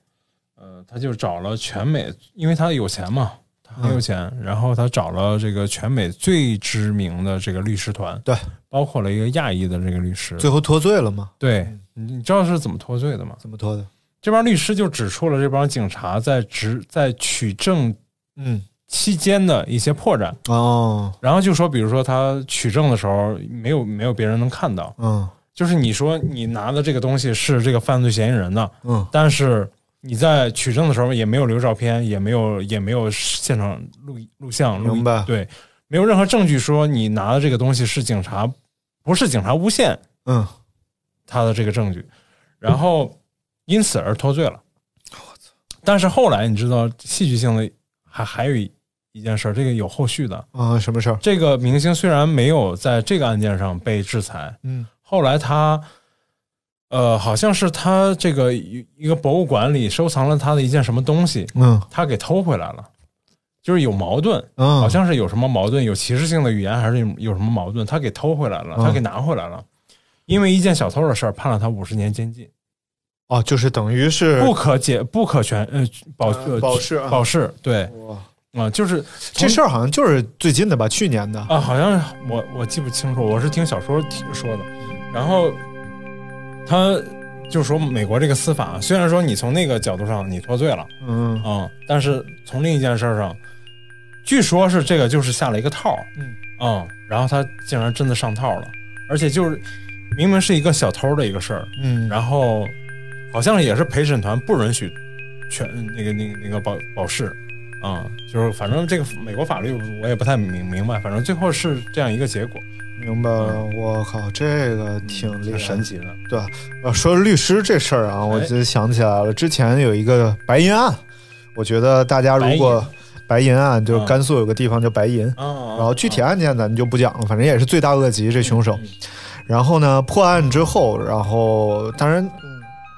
呃，他就找了全美，因为他有钱嘛，他很有钱，嗯然后他找了这个全美最知名的这个律师团，对，包括了一个亚裔的这个律师，最后脱罪了吗？对，你你知道是怎么脱罪的吗？怎么脱的？这帮律师就指出了这帮警察在执在取证嗯期间的一些破绽，哦然后就说，比如说他取证的时候没有没有别人能看到，嗯就是你说你拿的这个东西是这个犯罪嫌疑人的，嗯但是你在取证的时候也没有留照片，也没有也没有现场录录像，录明白对，没有任何证据说你拿的这个东西是警察，不是警察诬陷嗯他的这个证据，然后因此而脱罪了。但是后来你知道戏剧性的还还有一一件事儿，这个有后续的。啊，什么事儿？这个明星虽然没有在这个案件上被制裁，嗯后来他，呃，好像是他这个一一个博物馆里收藏了他的一件什么东西，嗯。他给偷回来了，就是有矛盾，嗯，好像是有什么矛盾，有歧视性的语言，还是有有什么矛盾，他给偷回来了，嗯。他给拿回来了，因为一件小偷的事儿判了他五十年监禁，哦，就是等于是不可解不可全呃保保释啊。保释，对。哇。啊，就是这事儿好像就是最近的吧？去年的。啊，好像我我记不清楚，我是听小说听说的。然后他就说美国这个司法，虽然说你从那个角度上你脱罪了，嗯。嗯，但是从另一件事上，据说是这个就是下了一个套儿，嗯。嗯，然后他竟然真的上套了，而且就是明明是一个小偷的一个事儿，嗯，然后好像也是陪审团不允许全那个那个那个保保释，啊、就是反正这个美国法律我也不太明明白，反正最后是这样一个结果，明白了。我靠，这个挺厉害，挺神奇的。对吧？呃，说律师这事儿啊，我就想起来了，之前有一个白银案，我觉得大家如果白银案，就是甘肃有个地方叫白银。哦然后具体案件咱就不讲了，反正也是罪大恶极这凶手。然后呢，破案之后，然后当然，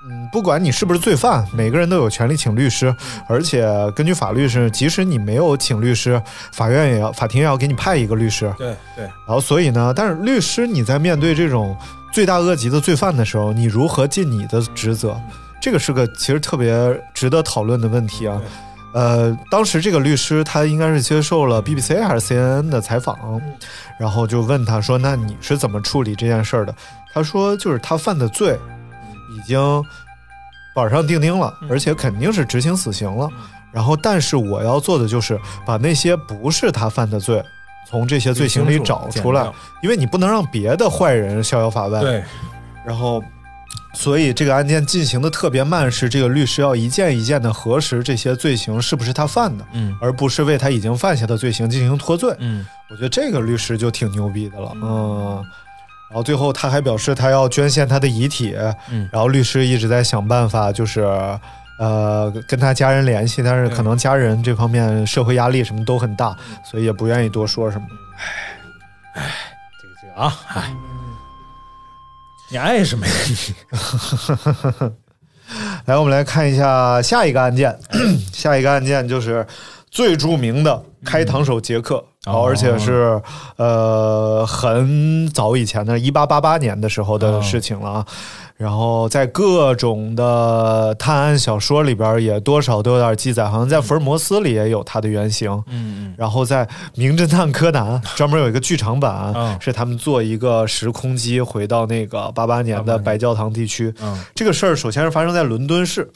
嗯嗯，不管你是不是罪犯，每个人都有权利请律师，而且根据法律是，即使你没有请律师，法院也要法庭也要给你派一个律师。对对，然后所以呢，但是律师你在面对这种罪大恶极的罪犯的时候，你如何尽你的职责？这个是个其实特别值得讨论的问题啊。呃，当时这个律师他应该是接受了 BBC 还是 CNN 的采访，然后就问他说：“那你是怎么处理这件事儿的？”他说：“就是他犯的罪已经板上钉钉了，而且肯定是执行死刑了。然后，但是我要做的就是把那些不是他犯的罪从这些罪行里找出来，因为你不能让别的坏人逍遥法外。对，然后，所以这个案件进行的特别慢，是这个律师要一件一件的核实这些罪行是不是他犯的，嗯而不是为他已经犯下的罪行进行脱罪。嗯我觉得这个律师就挺牛逼的了，嗯。然后最后他还表示他要捐献他的遗体，嗯。然后律师一直在想办法，就是呃跟他家人联系，但是可能家人这方面社会压力什么都很大，所以也不愿意多说什么。这个这个啊，哎，你爱什么呀你。来，我们来看一下下一个案件，下一个案件就是最著名的开膛手杰克，哦好而且是呃很早以前的，一八八八年的时候的事情了啊。然后在各种的探案小说里边，也多少都有点记载，好像在福尔摩斯里也有他的原型。嗯然后在《名侦探柯南》专门有一个剧场版，嗯是他们做一个时空机回到那个八八年的白教堂地区。嗯这个事儿首先是发生在伦敦市，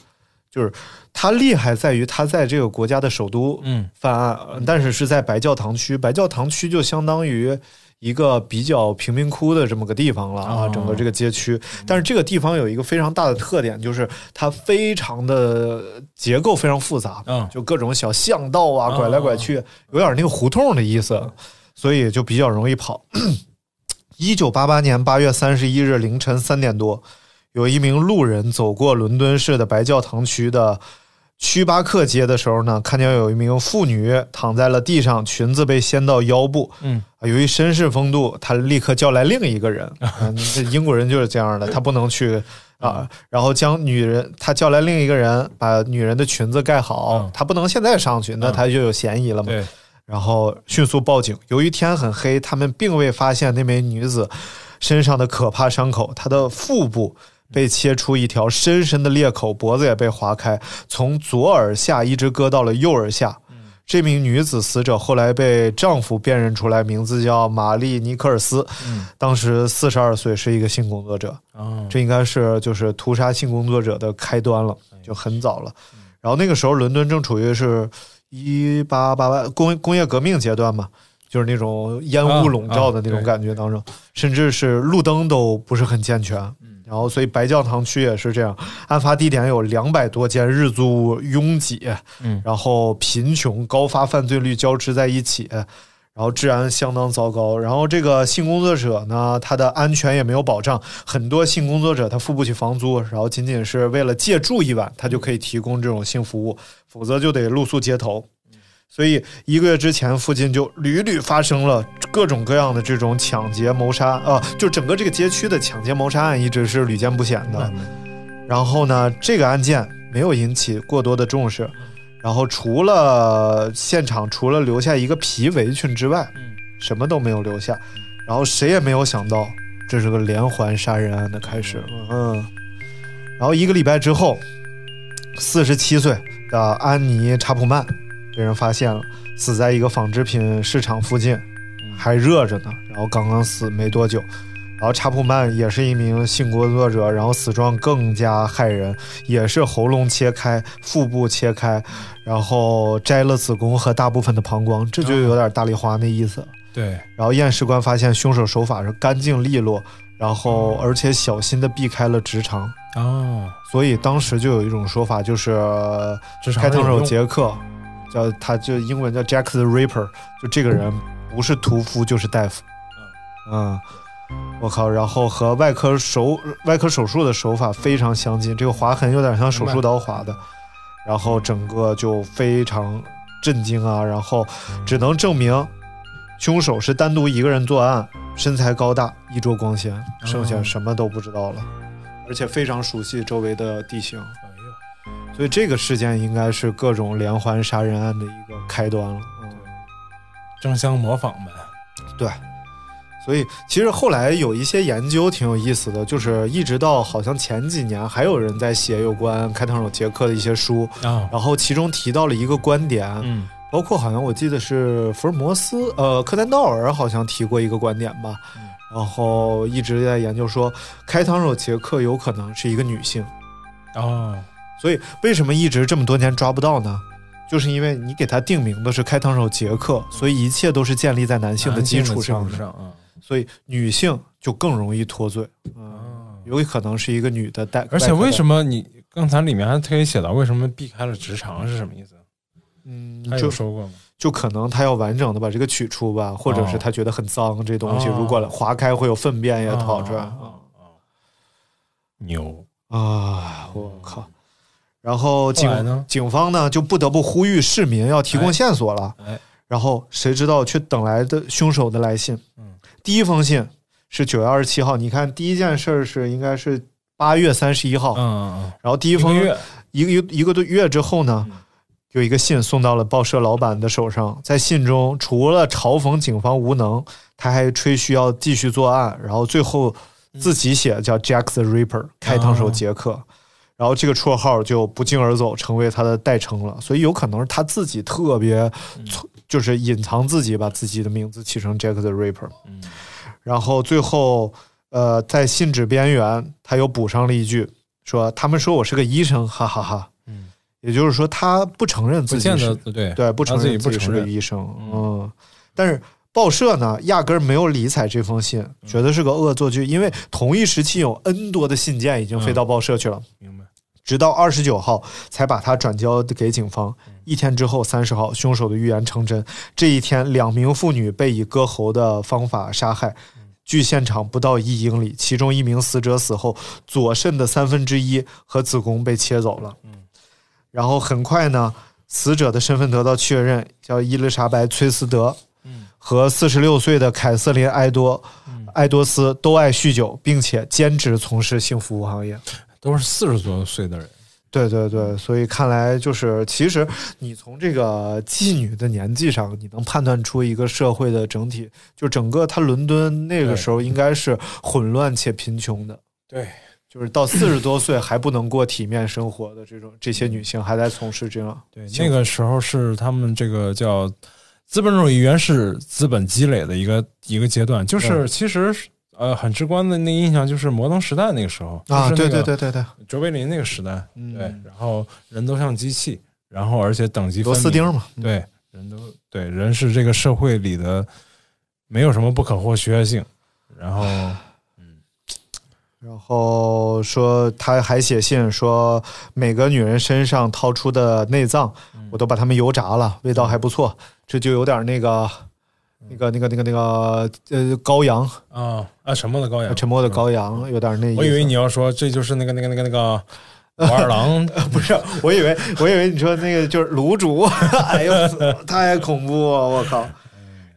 就是他厉害在于他在这个国家的首都嗯犯案，但是是在白教堂区。白教堂区就相当于一个比较贫民窟的这么个地方了啊，哦整个这个街区。但是这个地方有一个非常大的特点，就是它非常的结构非常复杂，嗯就各种小巷道啊，哦拐来拐去，有点那个胡同的意思，所以就比较容易跑。一九八八年八月三十一日凌晨三点多，有一名路人走过伦敦市的白教堂区的屈巴克街的时候呢，看见有一名妇女躺在了地上，裙子被掀到腰部。由于绅士风度，他立刻叫来另一个人。嗯，这英国人就是这样的，他不能去啊，然后将女人，他叫来另一个人，把女人的裙子盖好。嗯他不能现在上去，那他就有嫌疑了嘛。对，然后迅速报警。由于天很黑，他们并未发现那名女子身上的可怕伤口，她的腹部被切出一条深深的裂口，脖子也被划开，从左耳下一直割到了右耳下。这名女子死者后来被丈夫辨认出来，名字叫玛丽尼克尔斯，当时四十二岁，是一个性工作者。哦，这应该是就是屠杀性工作者的开端了，就很早了。然后那个时候伦敦正处于是一八八八工工业革命阶段嘛，就是那种烟雾笼罩的那种感觉当中，甚至是路灯都不是很健全。然后，所以白教堂区也是这样。案发地点有两百多间日租屋拥挤，嗯然后贫穷、高发犯罪率交织在一起，然后治安相当糟糕。然后这个性工作者呢，他的安全也没有保障，很多性工作者他付不起房租，然后仅仅是为了借住一晚，他就可以提供这种性服务，否则就得露宿街头。所以一个月之前，附近就屡屡发生了各种各样的这种抢劫、谋杀啊、就整个这个街区的抢劫、谋杀案一直是屡见不鲜的。然后呢，这个案件没有引起过多的重视。然后除了现场除了留下一个皮围裙之外，什么都没有留下。然后谁也没有想到，这是个连环杀人案的开始。嗯，然后一个礼拜之后，四十七岁的安妮·查普曼被人发现了，死在一个纺织品市场附近，还热着呢。然后刚刚死没多久。然后查普曼也是一名性工作者，然后死状更加骇人，也是喉咙切开、腹部切开，然后摘了子宫和大部分的膀胱，这就有点大丽花那意思。对，然后验尸官发现凶手手法是干净利落，然后而且小心的避开了直肠，哦，所以当时就有一种说法，就是开膛手有杰克，叫他就英文叫 Jack the Ripper，就这个人不是屠夫就是大夫，嗯。我靠！然后和外科手外科手术的手法非常相近，这个划痕有点像手术刀划的，然后整个就非常震惊啊，然后只能证明凶手是单独一个人作案，身材高大，衣着光鲜，剩下什么都不知道了，而且非常熟悉周围的地形。所以这个事件应该是各种连环杀人案的一个开端了。嗯，争相模仿呗。对。所以其实后来有一些研究挺有意思的，就是一直到好像前几年还有人在写有关开膛手杰克的一些书，啊，然后其中提到了一个观点，嗯包括好像我记得是福尔摩斯，呃，柯南道尔好像提过一个观点吧，嗯然后一直在研究说开膛手杰克有可能是一个女性。哦，所以为什么一直这么多年抓不到呢？就是因为你给他定名的是开膛手杰克，所以一切都是建立在男性的基础上的，上啊。所以女性就更容易脱罪。有可能是一个女的带，而且为什么？你刚才里面还特意写到为什么避开了直肠是什么意思？嗯，就说过吗？就可能他要完整的把这个取出吧，或者是他觉得很脏，这东西哦如果划开会有粪便也跑出来。哦哦哦牛，啊，我靠！然后警后警方呢就不得不呼吁市民要提供线索了。哎，然后谁知道却等来的凶手的来信。嗯，第一封信是九月二十七号，你看第一件事儿是应该是八月三十一号，嗯嗯然后第一嗯，封一个月，一个一个多月之后呢，嗯。有一个信送到了报社老板的手上，在信中除了嘲讽警方无能，他还吹嘘要继续作案，然后最后自己写叫 Jack the Ripper 开膛手杰克。然后这个绰号就不胫而走，成为他的代称了。所以有可能是他自己特别，就是隐藏自己，把自己的名字起成 Jack the Ripper。嗯然后最后，呃，在信纸边缘，他又补上了一句，说他们说我是个医生，哈哈哈嗯，也就是说，他不承认自己是对对，不承认自己是个不承认医生。嗯，但是报社呢，压根儿没有理睬这封信，嗯觉得是个恶作剧，因为同一时期有 N 多的信件已经飞到报社去了。直到二十九号才把他转交给警方。一天之后，三十号，凶手的预言成真。这一天，两名妇女被以割喉的方法杀害。距现场不到一英里，其中一名死者死后，左肾的三分之一和子宫被切走了。然后很快呢，死者的身份得到确认，叫伊丽莎白·崔斯德，和四十六岁的凯瑟琳·埃多，埃多斯都爱酗酒，并且兼职从事性服务行业。都是四十多岁的人，对对对，所以看来就是，其实你从这个妓女的年纪上，你能判断出一个社会的整体，就整个他伦敦那个时候应该是混乱且贫穷的，对，就是到四十多岁还不能过体面生活的这种这些女性还在从事这样，对，那个时候是他们这个叫资本主义原始资本积累的一个一个阶段，就是嗯其实呃很直观的那印象就是摩登时代那个时候啊，对对对对对，卓别林那个时代，嗯。对，然后人都像机器，然后而且等级螺丝钉嘛，嗯。对，人都对人是这个社会里的没有什么不可或缺性，然后然后说他还写信说，每个女人身上掏出的内脏，我都把它们油炸了，味道还不错。这就有点那个、那个、那个、那个、那个呃，羔羊，啊啊沉默的羔羊，沉默的羔羊，有点那意思。我以为你要说这就是那个那个那个那个 武二郎，不是，我以为我以为你说那个就是卤煮，哎呦，太恐怖了，我靠！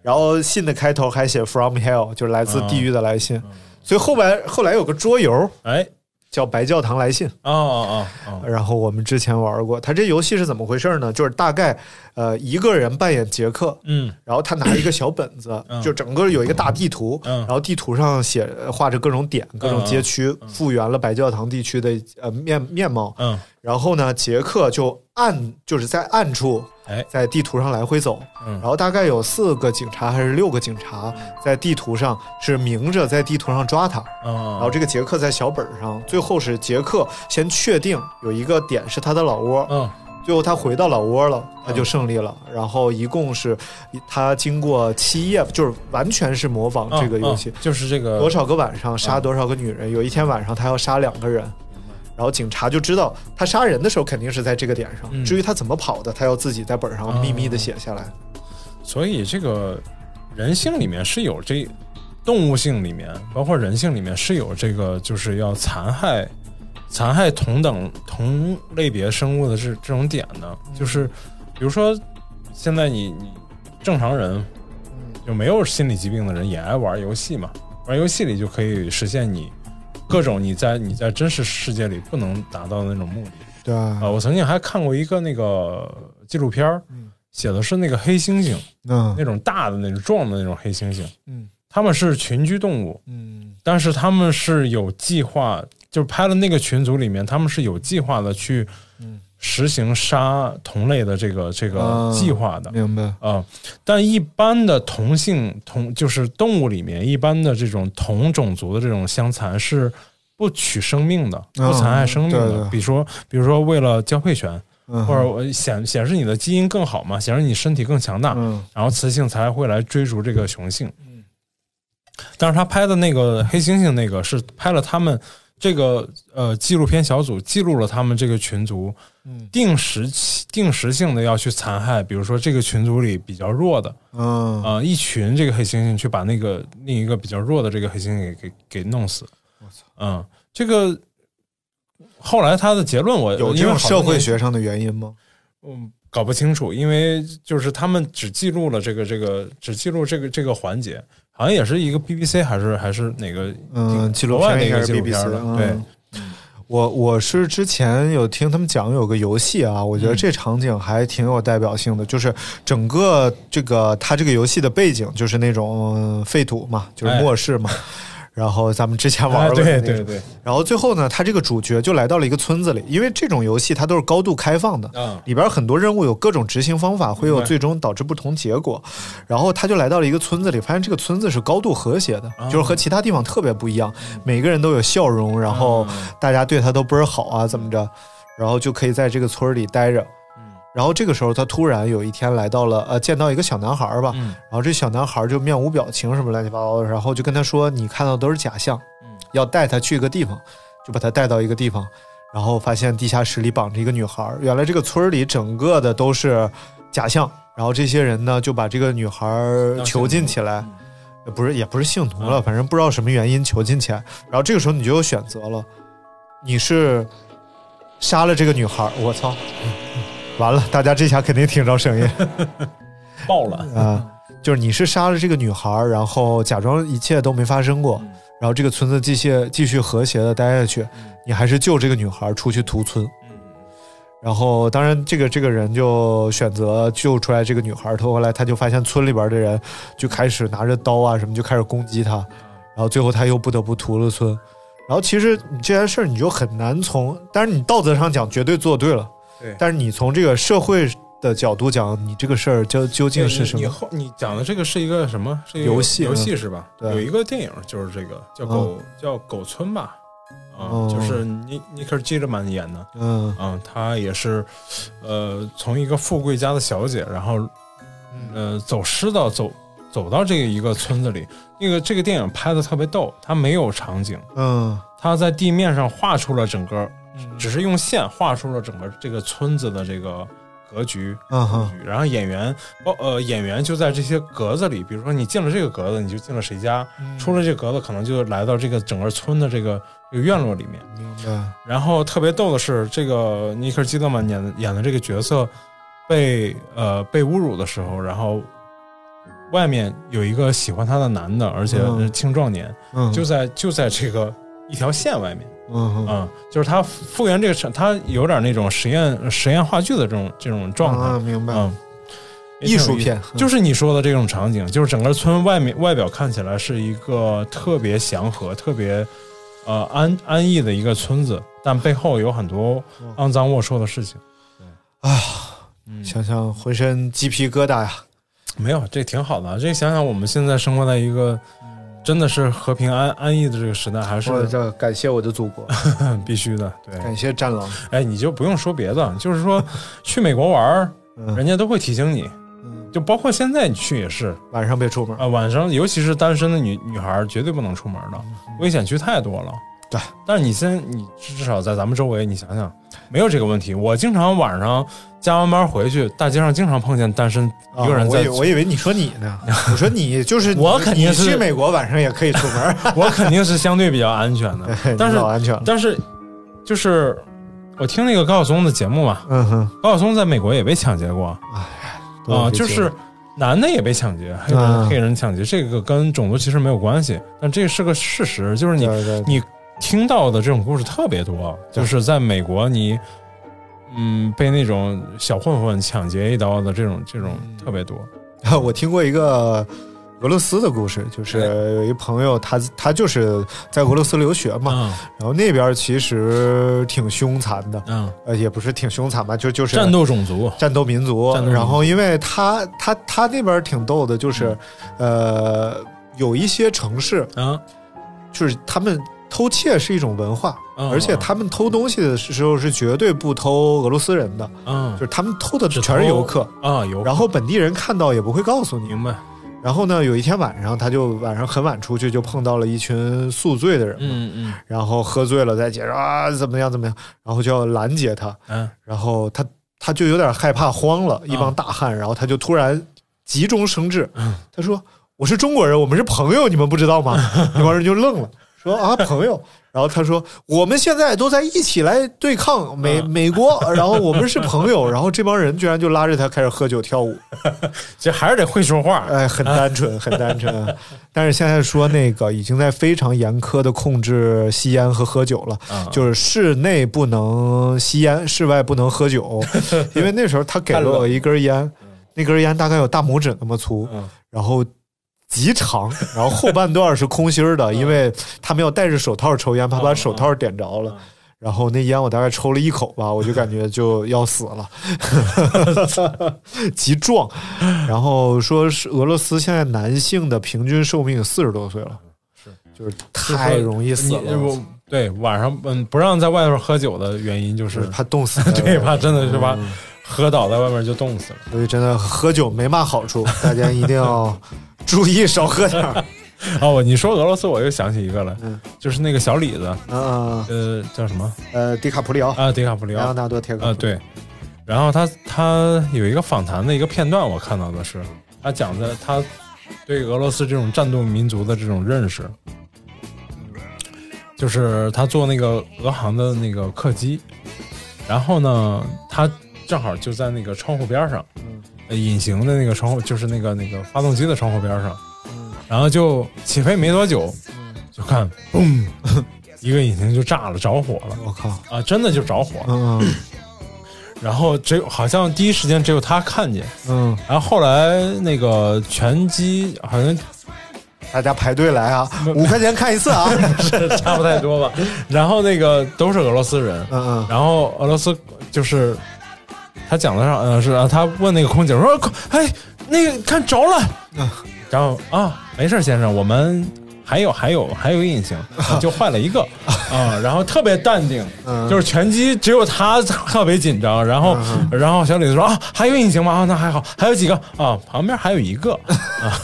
然后信的开头还写 “from hell”，就是来自地狱的来信。所以后来后来有个桌游，哎，叫《白教堂来信》。哦哦哦，然后我们之前玩过，它这游戏是怎么回事呢？就是大概呃一个人扮演杰克，嗯。然后他拿一个小本子，嗯。就整个有一个大地图，嗯。然后地图上写画着各种点、各种街区，复原了白教堂地区的呃面面貌。嗯。然后呢，杰克就暗就是在暗处，哎。在地图上来回走，嗯。然后大概有四个警察还是六个警察在地图上是明着在地图上抓他，嗯，然后这个杰克在小本上，最后是杰克先确定有一个点是他的老窝，嗯。最后他回到老窝了，他就胜利了。然后一共是他经过七夜，就是完全是模仿这个游戏，嗯就是这个多少个晚上杀多少个女人。有一天晚上他要杀两个人，然后警察就知道他杀人的时候肯定是在这个点上，嗯至于他怎么跑的，他要自己在本上秘密的写下来。所以这个人性里面是有这动物性里面，包括人性里面是有这个就是要残害残害同等同类别生物的这这种点的，就是比如说现在你你正常人就没有心理疾病的人也爱玩游戏嘛，玩游戏里就可以实现你各种你在你在真实世界里不能达到的那种目的。对啊。呃，我曾经还看过一个那个纪录片儿，写的是那个黑猩猩，嗯。那种大的那种壮的那种黑猩猩，嗯，他们是群居动物，嗯。但是他们是有计划，就是拍了那个群组里面，他们是有计划的去实行杀同类的这个这个啊计划的。明白啊、但一般的同性同就是动物里面，一般的这种同种族的这种相残是不取生命的，不残害生命的。对对比如说，比如说为了交配权，嗯或者显显示你的基因更好嘛，显示你身体更强大，嗯然后雌性才会来追逐这个雄性。但是他拍的那个黑猩猩那个是拍了他们这个呃纪录片小组记录了他们这个群族嗯定时起定时性的要去残害，比如说这个群组里比较弱的，嗯啊、一群这个黑猩猩去把那个另一个比较弱的这个黑猩猩给给给弄死。我操！嗯，这个后来他的结论我有这种社会学上的原因吗？嗯，搞不清楚，因为就是他们只记录了这个这个，只记录这个这个环节，好像也是一个 BBC 还是还是哪个嗯，纪录片应该是的一个纪录 BBC 片的，嗯。对，我我是之前有听他们讲有个游戏啊，我觉得这场景还挺有代表性的，就是整个这个它这个游戏的背景就是那种嗯废土嘛，就是末世嘛。然后咱们之前玩过对对对，然后最后呢，他这个主角就来到了一个村子里，因为这种游戏它都是高度开放的，嗯。里边很多任务有各种执行方法，会有最终导致不同结果。然后他就来到了一个村子里，发现这个村子是高度和谐的，哦就是和其他地方特别不一样，每个人都有笑容，然后大家对他都倍儿好啊，怎么着，然后就可以在这个村儿里待着。然后这个时候，他突然有一天来到了，呃，见到一个小男孩儿吧，嗯然后这小男孩儿就面无表情，什么乱七八糟的，然后就跟他说：“你看到都是假象，要带他去一个地方，就把他带到一个地方，然后发现地下室里绑着一个女孩儿。原来这个村儿里整个的都是假象，然后这些人呢就把这个女孩儿囚禁起来，呃不是也不是性奴了，反正不知道什么原因囚禁起来。然后这个时候你就有选择了，你是杀了这个女孩儿，我操！完了，大家这下肯定听着声音。爆了啊！就是你是杀了这个女孩儿，然后假装一切都没发生过，然后这个村子继续继续和谐的待下去，你还是救这个女孩儿出去屠村。然后，当然，这个这个人就选择救出来这个女孩儿。他后来他就发现村里边的人就开始拿着刀啊什么就开始攻击他，然后最后他又不得不屠了村。然后其实你这件事儿你就很难从，但是你道德上讲绝对做对了，对。但是你从这个社会的角度讲，你这个事儿究究竟是什么？你后你讲的这个是一个什么？是一个游戏游戏嗯。是吧？对。有一个电影就是这个叫狗叫狗村吧，啊，哦。就是尼尼克基德曼演的，嗯。嗯，她也是，呃，从一个富贵家的小姐，然后，呃，走失到走走到这个一个村子里。那个这个电影拍的特别逗，它没有场景，嗯。他在地面上画出了整个，只是用线画出了整个这个村子的这个格局。嗯哼然后演员，包呃演员就在这些格子里，比如说你进了这个格子，你就进了谁家；嗯出了这个格子，可能就来到这个整个村的这个这个院落里面。明白。然后特别逗的是，这个尼克基德曼演的演的这个角色被呃被侮辱的时候，然后外面有一个喜欢他的男的，而且青壮年，嗯就在就在这个一条线外面。嗯哼嗯，就是他复原这个场，他有点那种实验实验话剧的这种这种状态，啊明白嗯，艺术片就是你说的这种场景，就是整个村外面外表看起来是一个特别祥和、特别呃安安逸的一个村子，但背后有很多肮脏龌龊的事情。啊，想想浑身鸡皮疙瘩呀！没有，这挺好的啊。这想想我们现在生活在一个真的是和平安安逸的这个时代，还是我这感谢我的祖国，必须的。对，感谢战狼。哎，你就不用说别的，就是说去美国玩人家都会提醒你。就包括现在你去也是，晚上别出门啊、晚上尤其是单身的女女孩，绝对不能出门的，危险区太多了。对，但是你现你至少在咱们周围，你想想，没有这个问题。我经常晚上加完班回去，大街上经常碰见单身一个人在。啊我以我以为你说你呢，我说你就是我肯定是去美国晚上也可以出门，我肯定是相对比较安全的，但是安全但是就是我听那个高晓松的节目嘛，嗯哼，高晓松在美国也被抢劫过，啊，就是男的也被抢劫，黑人、啊黑人抢劫，这个跟种族其实没有关系，但这是个事实，就是你你听到的这种故事特别多，就是在美国你。嗯，被那种小混混抢劫一刀的这种这种特别多。我听过一个俄罗斯的故事，就是有一朋友他他就是在俄罗斯留学嘛，嗯然后那边其实挺凶残的，嗯，呃，也不是挺凶残吧，就就是战斗种族，战斗民族战斗民。族然后因为他他他那边挺逗的，就是、呃有一些城市啊，就是他们。偷窃是一种文化，嗯而且他们偷东西的时候是绝对不偷俄罗斯人的，嗯。就是他们偷的全是游客，啊，游客。然后本地人看到也不会告诉你。明白，然后呢，有一天晚上，他就晚上很晚出去，就碰到了一群宿醉的人嘛，嗯嗯。然后喝醉了在街上啊怎么样怎么样，然后就要拦截他，嗯。然后他他就有点害怕慌了，一帮大汉，然后他就突然急中生智，嗯。他说：“我是中国人，我们是朋友，你们不知道吗？” 那帮人就愣了，说：“啊，朋友。”然后他说：“我们现在都在一起来对抗美美国，然后我们是朋友。”然后这帮人居然就拉着他开始喝酒跳舞，这还是得会说话。哎，很单纯，很单纯。但是现在说那个已经在非常严苛的控制吸烟和喝酒了，啊就是室内不能吸烟，室外不能喝酒。因为那时候他给了我一根烟，那根烟大概有大拇指那么粗，嗯然后。极长，然后后半段是空心儿的，因为他们要戴着手套抽烟，怕把手套点着了。然后那烟我大概抽了一口吧，我就感觉 就要死了，极壮。然后说是俄罗斯现在男性的平均寿命四十多岁了，是就是太容易死了，对晚上嗯不让在外头喝酒的原因就是怕冻死。对，怕真的是吧嗯喝倒在外面就冻死了。所以真的喝酒没嘛好处，大家一定要注意少喝点儿。哦，你说俄罗斯，我又想起一个来，嗯就是那个小李子，嗯呃，叫什么呃，迪卡普里奥，啊？迪卡普里奥莱昂纳多·铁克啊，对。然后他他有一个访谈的一个片段，我看到的是他讲的他对俄罗斯这种战斗民族的这种认识，就是他坐那个俄航的那个客机，然后呢，他正好就在那个窗户边上，嗯。隐形的那个窗户，就是那个那个发动机的窗户边上，然后就起飞没多久，就看嘣，一个引擎就炸了，着火了。我靠，啊，真的就着火了。嗯然后只有好像第一时间只有他看见，嗯，然后后来那个拳击好像大家排队来啊，五块钱看一次啊。是差不太多吧。然后那个都是俄罗斯人，嗯嗯。然后俄罗斯就是他讲的上，呃，是啊，他问那个空姐说，哎，那个看着了，嗯然后啊，没事，先生，我们还有还有还有一个引擎，啊 就坏了一个。啊，然后特别淡定，嗯。就是拳击只有他特别紧张，然后然后小李子说啊，还有隐形吗？啊，那还好，还有几个？啊，旁边还有一个。啊，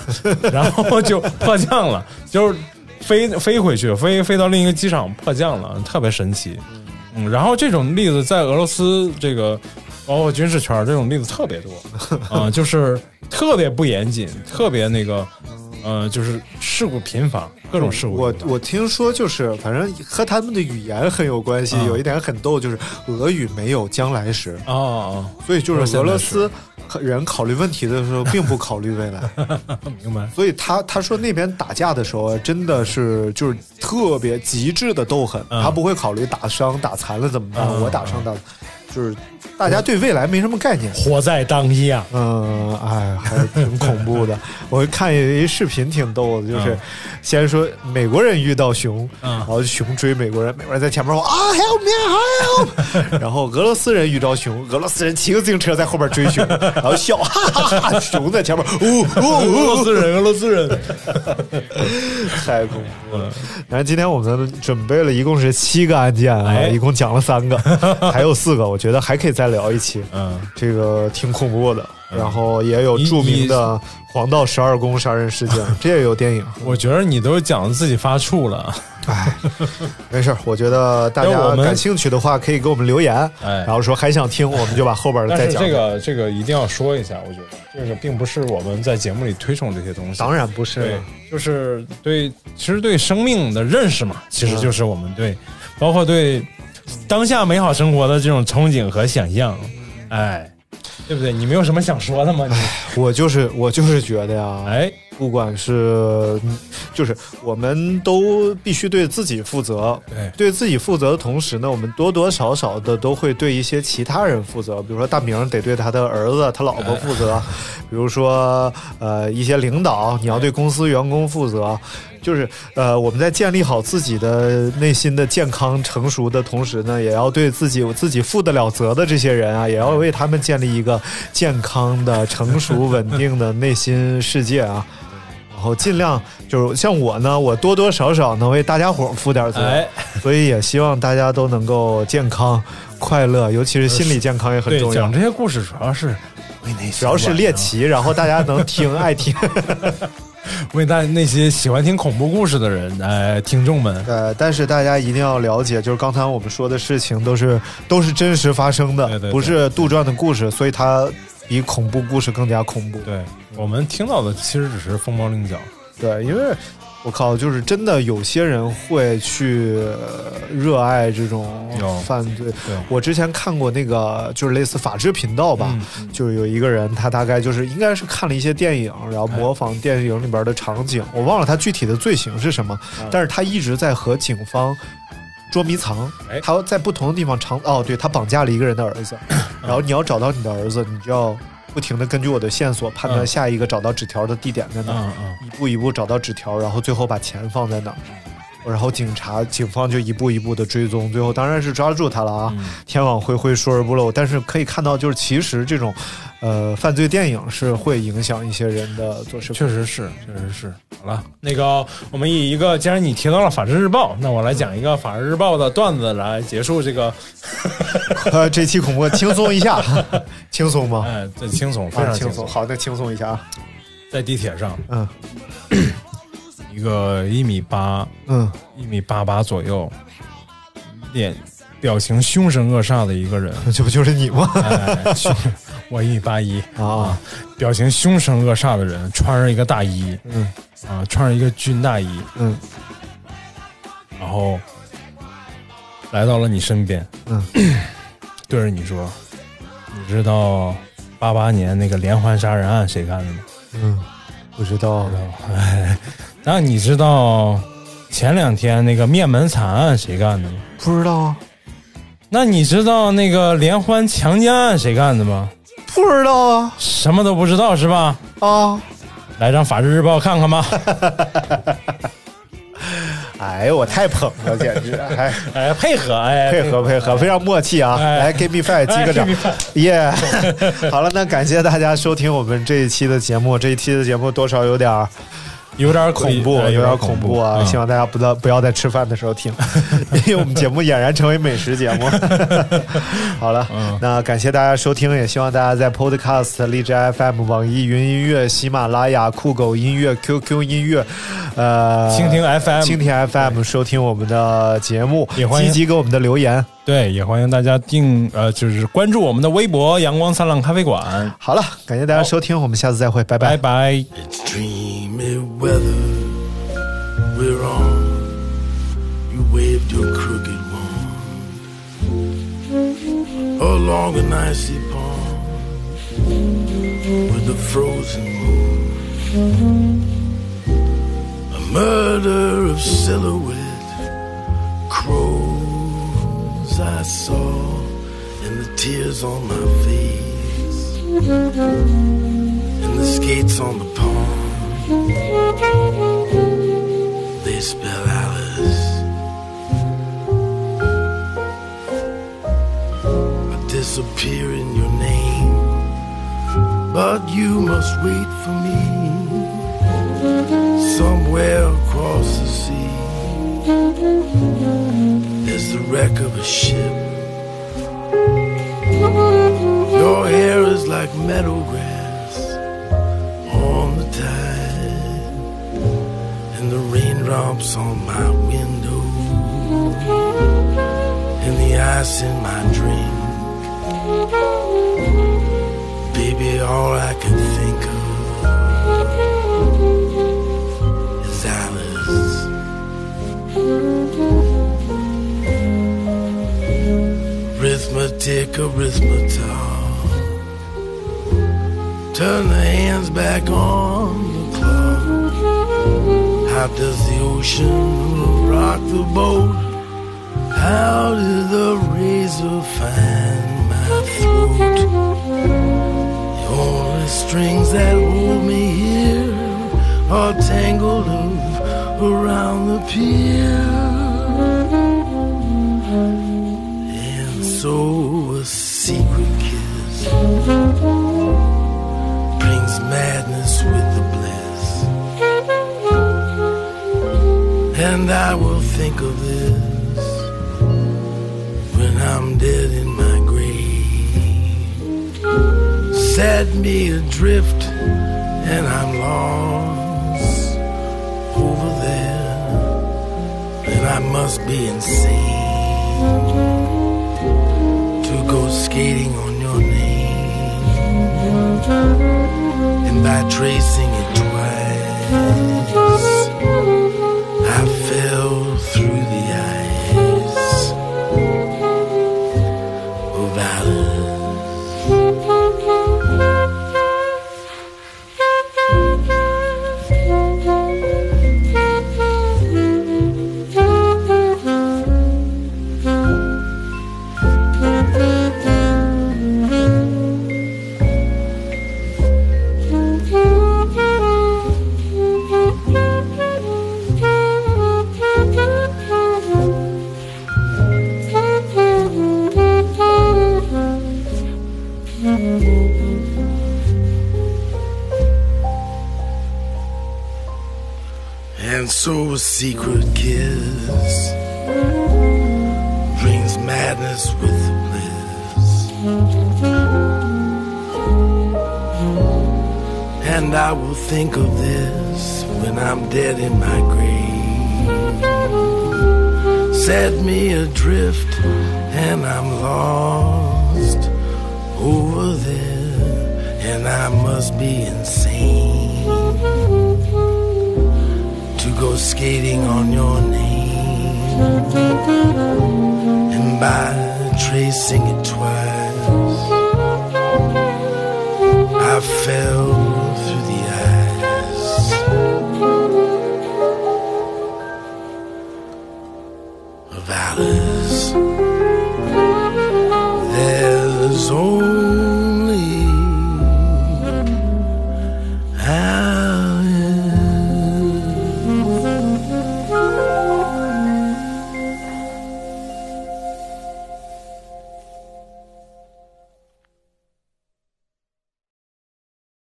然后就迫降了，就是飞飞回去，飞飞到另一个机场迫降了，特别神奇。嗯，然后这种例子在俄罗斯这个包括军事圈这种例子特别多 啊、就是特别不严谨，特别那个呃，就是事故频发，各种事故我。我听说就是，反正和他们的语言很有关系。啊有一点很逗，就是俄语没有将来时，啊哦，所以就是俄罗斯人考虑问题的时候，并不考虑未来。明白。所以他他说那边打架的时候，真的是就是特别极致的斗狠，嗯他不会考虑打伤打残了怎么办，嗯我打伤打，就是大家对未来没什么概念。活在当下，嗯，哎，还挺恐怖的。我看有一视频挺逗的，就是嗯先说美国人遇到熊，嗯然后熊追美国人，美国人在前面说啊 help me help，然后俄罗斯人遇到熊，俄罗斯人骑个自行车在后边追熊，然后笑哈哈熊在前面，呜呜俄罗斯人，俄罗斯人。太恐怖了。然后今天我们准备了一共是七个案件啊，哎一共讲了三个，还有四个，我觉得还可以再聊一期。嗯，这个挺恐怖的，然后也有著名的黄道十二宫杀人事件，这也有电影。我觉得你都讲得自己发怵了。哎，没事儿，我觉得大家感兴趣的话，可以给我们留言，哎然后说还想听，我们就把后边的再讲。这个这个一定要说一下，我觉得这个并不是我们在节目里推崇这些东西。当然不是对，就是对，其实对生命的认识嘛，其实就是我们对，包括对当下美好生活的这种憧憬和想象。哎，对不对？你没有什么想说的吗？你我就是我就是觉得呀，哎，不管是就是我们都必须对自己负责，对对自己负责的同时呢，我们多多少少的都会对一些其他人负责，比如说大明得对他的儿子、他老婆负责，比如说呃一些领导，你要对公司员工负责。就是呃，我们在建立好自己的内心的健康成熟的同时呢，也要对自己自己负得了责的这些人啊，也要为他们建立一个健康的、成熟、稳定的内心世界啊。然后尽量就是像我呢，我多多少少能为大家伙儿负点责，哎所以也希望大家都能够健康、快乐，尤其是心理健康也很，重要讲。这些故事主要是为那些主要是猎奇，然后大家能听爱听。为大那些喜欢听恐怖故事的人，哎，听众们，呃，但是大家一定要了解，就是刚才我们说的事情都是都是真实发生的，对对对不是杜撰的故事，所以它比恐怖故事更加恐怖。对我们听到的其实只是凤毛麟角。对，因为我靠，就是真的有些人会去呃热爱这种犯罪。我之前看过那个，就是类似法制频道吧，嗯就是有一个人，他大概就是应该是看了一些电影，然后哎模仿电影里边的场景，我忘了他具体的罪行是什么，嗯但是他一直在和警方。捉迷藏哎，他在不同的地方藏哦，对他绑架了一个人的儿子，嗯然后你要找到你的儿子，你就要不停的根据我的线索判断嗯。下一个找到纸条的地点在哪一步一步找到纸条，然后最后把钱放在哪儿，然后警察警方就一步一步的追踪，最后当然是抓住他了啊！嗯天网恢恢，疏而不漏。但是可以看到，就是其实这种，呃，犯罪电影是会影响一些人的做事。确实是，确实是。好了，那个我们以一个，既然你提到了《法制日报》，那我来讲一个《法制日报》的段子来结束这个，呃，这期恐怖轻松一下，轻松吗？哎，这轻松，非啊常轻轻松。好，再轻松一下啊。在地铁上，嗯 一个一米八、嗯。一米八八左右，脸表情凶神恶煞的一个人，这不就是你吗？哎，凶，我一米八一。啊，表情凶神恶煞的人，穿着一个大衣，嗯。啊，穿着一个军大衣，嗯。然后来到了你身边，嗯，对着你说：“你知道八八年那个连环杀人案谁干的吗？嗯，不知道。？”哎，那你知道前两天那个灭门惨案谁干的吗？不知道啊，那你知道那个连环强奸案谁干的吗？不知道啊什么都不知道是吧？啊！来张《法制日报》看看吧。哎呦，我太捧了，简直！哎，哎，配合，哎，配合配合，非常默契啊！哎来，give me five，击个掌耶！好了，那感谢大家收听我们这一期的节目。这一期的节目多少有点儿有点恐怖，哎有点恐恐怖啊！嗯希望大家不要不要在吃饭的时候听，因为我们节目俨然成为美食节目。好了，嗯那感谢大家收听，也希望大家在 Podcast、荔枝 FM、网易云音乐、喜马拉雅、酷狗音乐、QQ 音乐，呃，蜻蜓 FM 蜻蜓 FM 收听我们的节目，也欢迎积极给我们的留言。对，也欢迎大家订呃，就是关注我们的微博“阳光灿烂咖啡馆好了，感谢大家收听，我们下次再会，拜”，拜拜。It's dreamy weather we're on. You waved your crooked wand along an icy pond with a frozen moon. A murder of silhouette I saw and the tears on my face and the skates on the pond. They spell Alice. I disappear in your name, but you must wait for me somewhere across the sea. Wreck of a ship. Your hair is like meadow grass on the tide, and the raindrops on my window, and the ice in my drink. Baby, all I can think of Arithmetic, turn the hands back on the clock. How does the ocean rock the boat? How did the razor find my throat? The only strings that hold me here are tangled up around the pier. And so And I will think of this when I'm dead in my grave. Set me adrift and I'm lost over there. And I must be insane to go skating on your name. And by tracing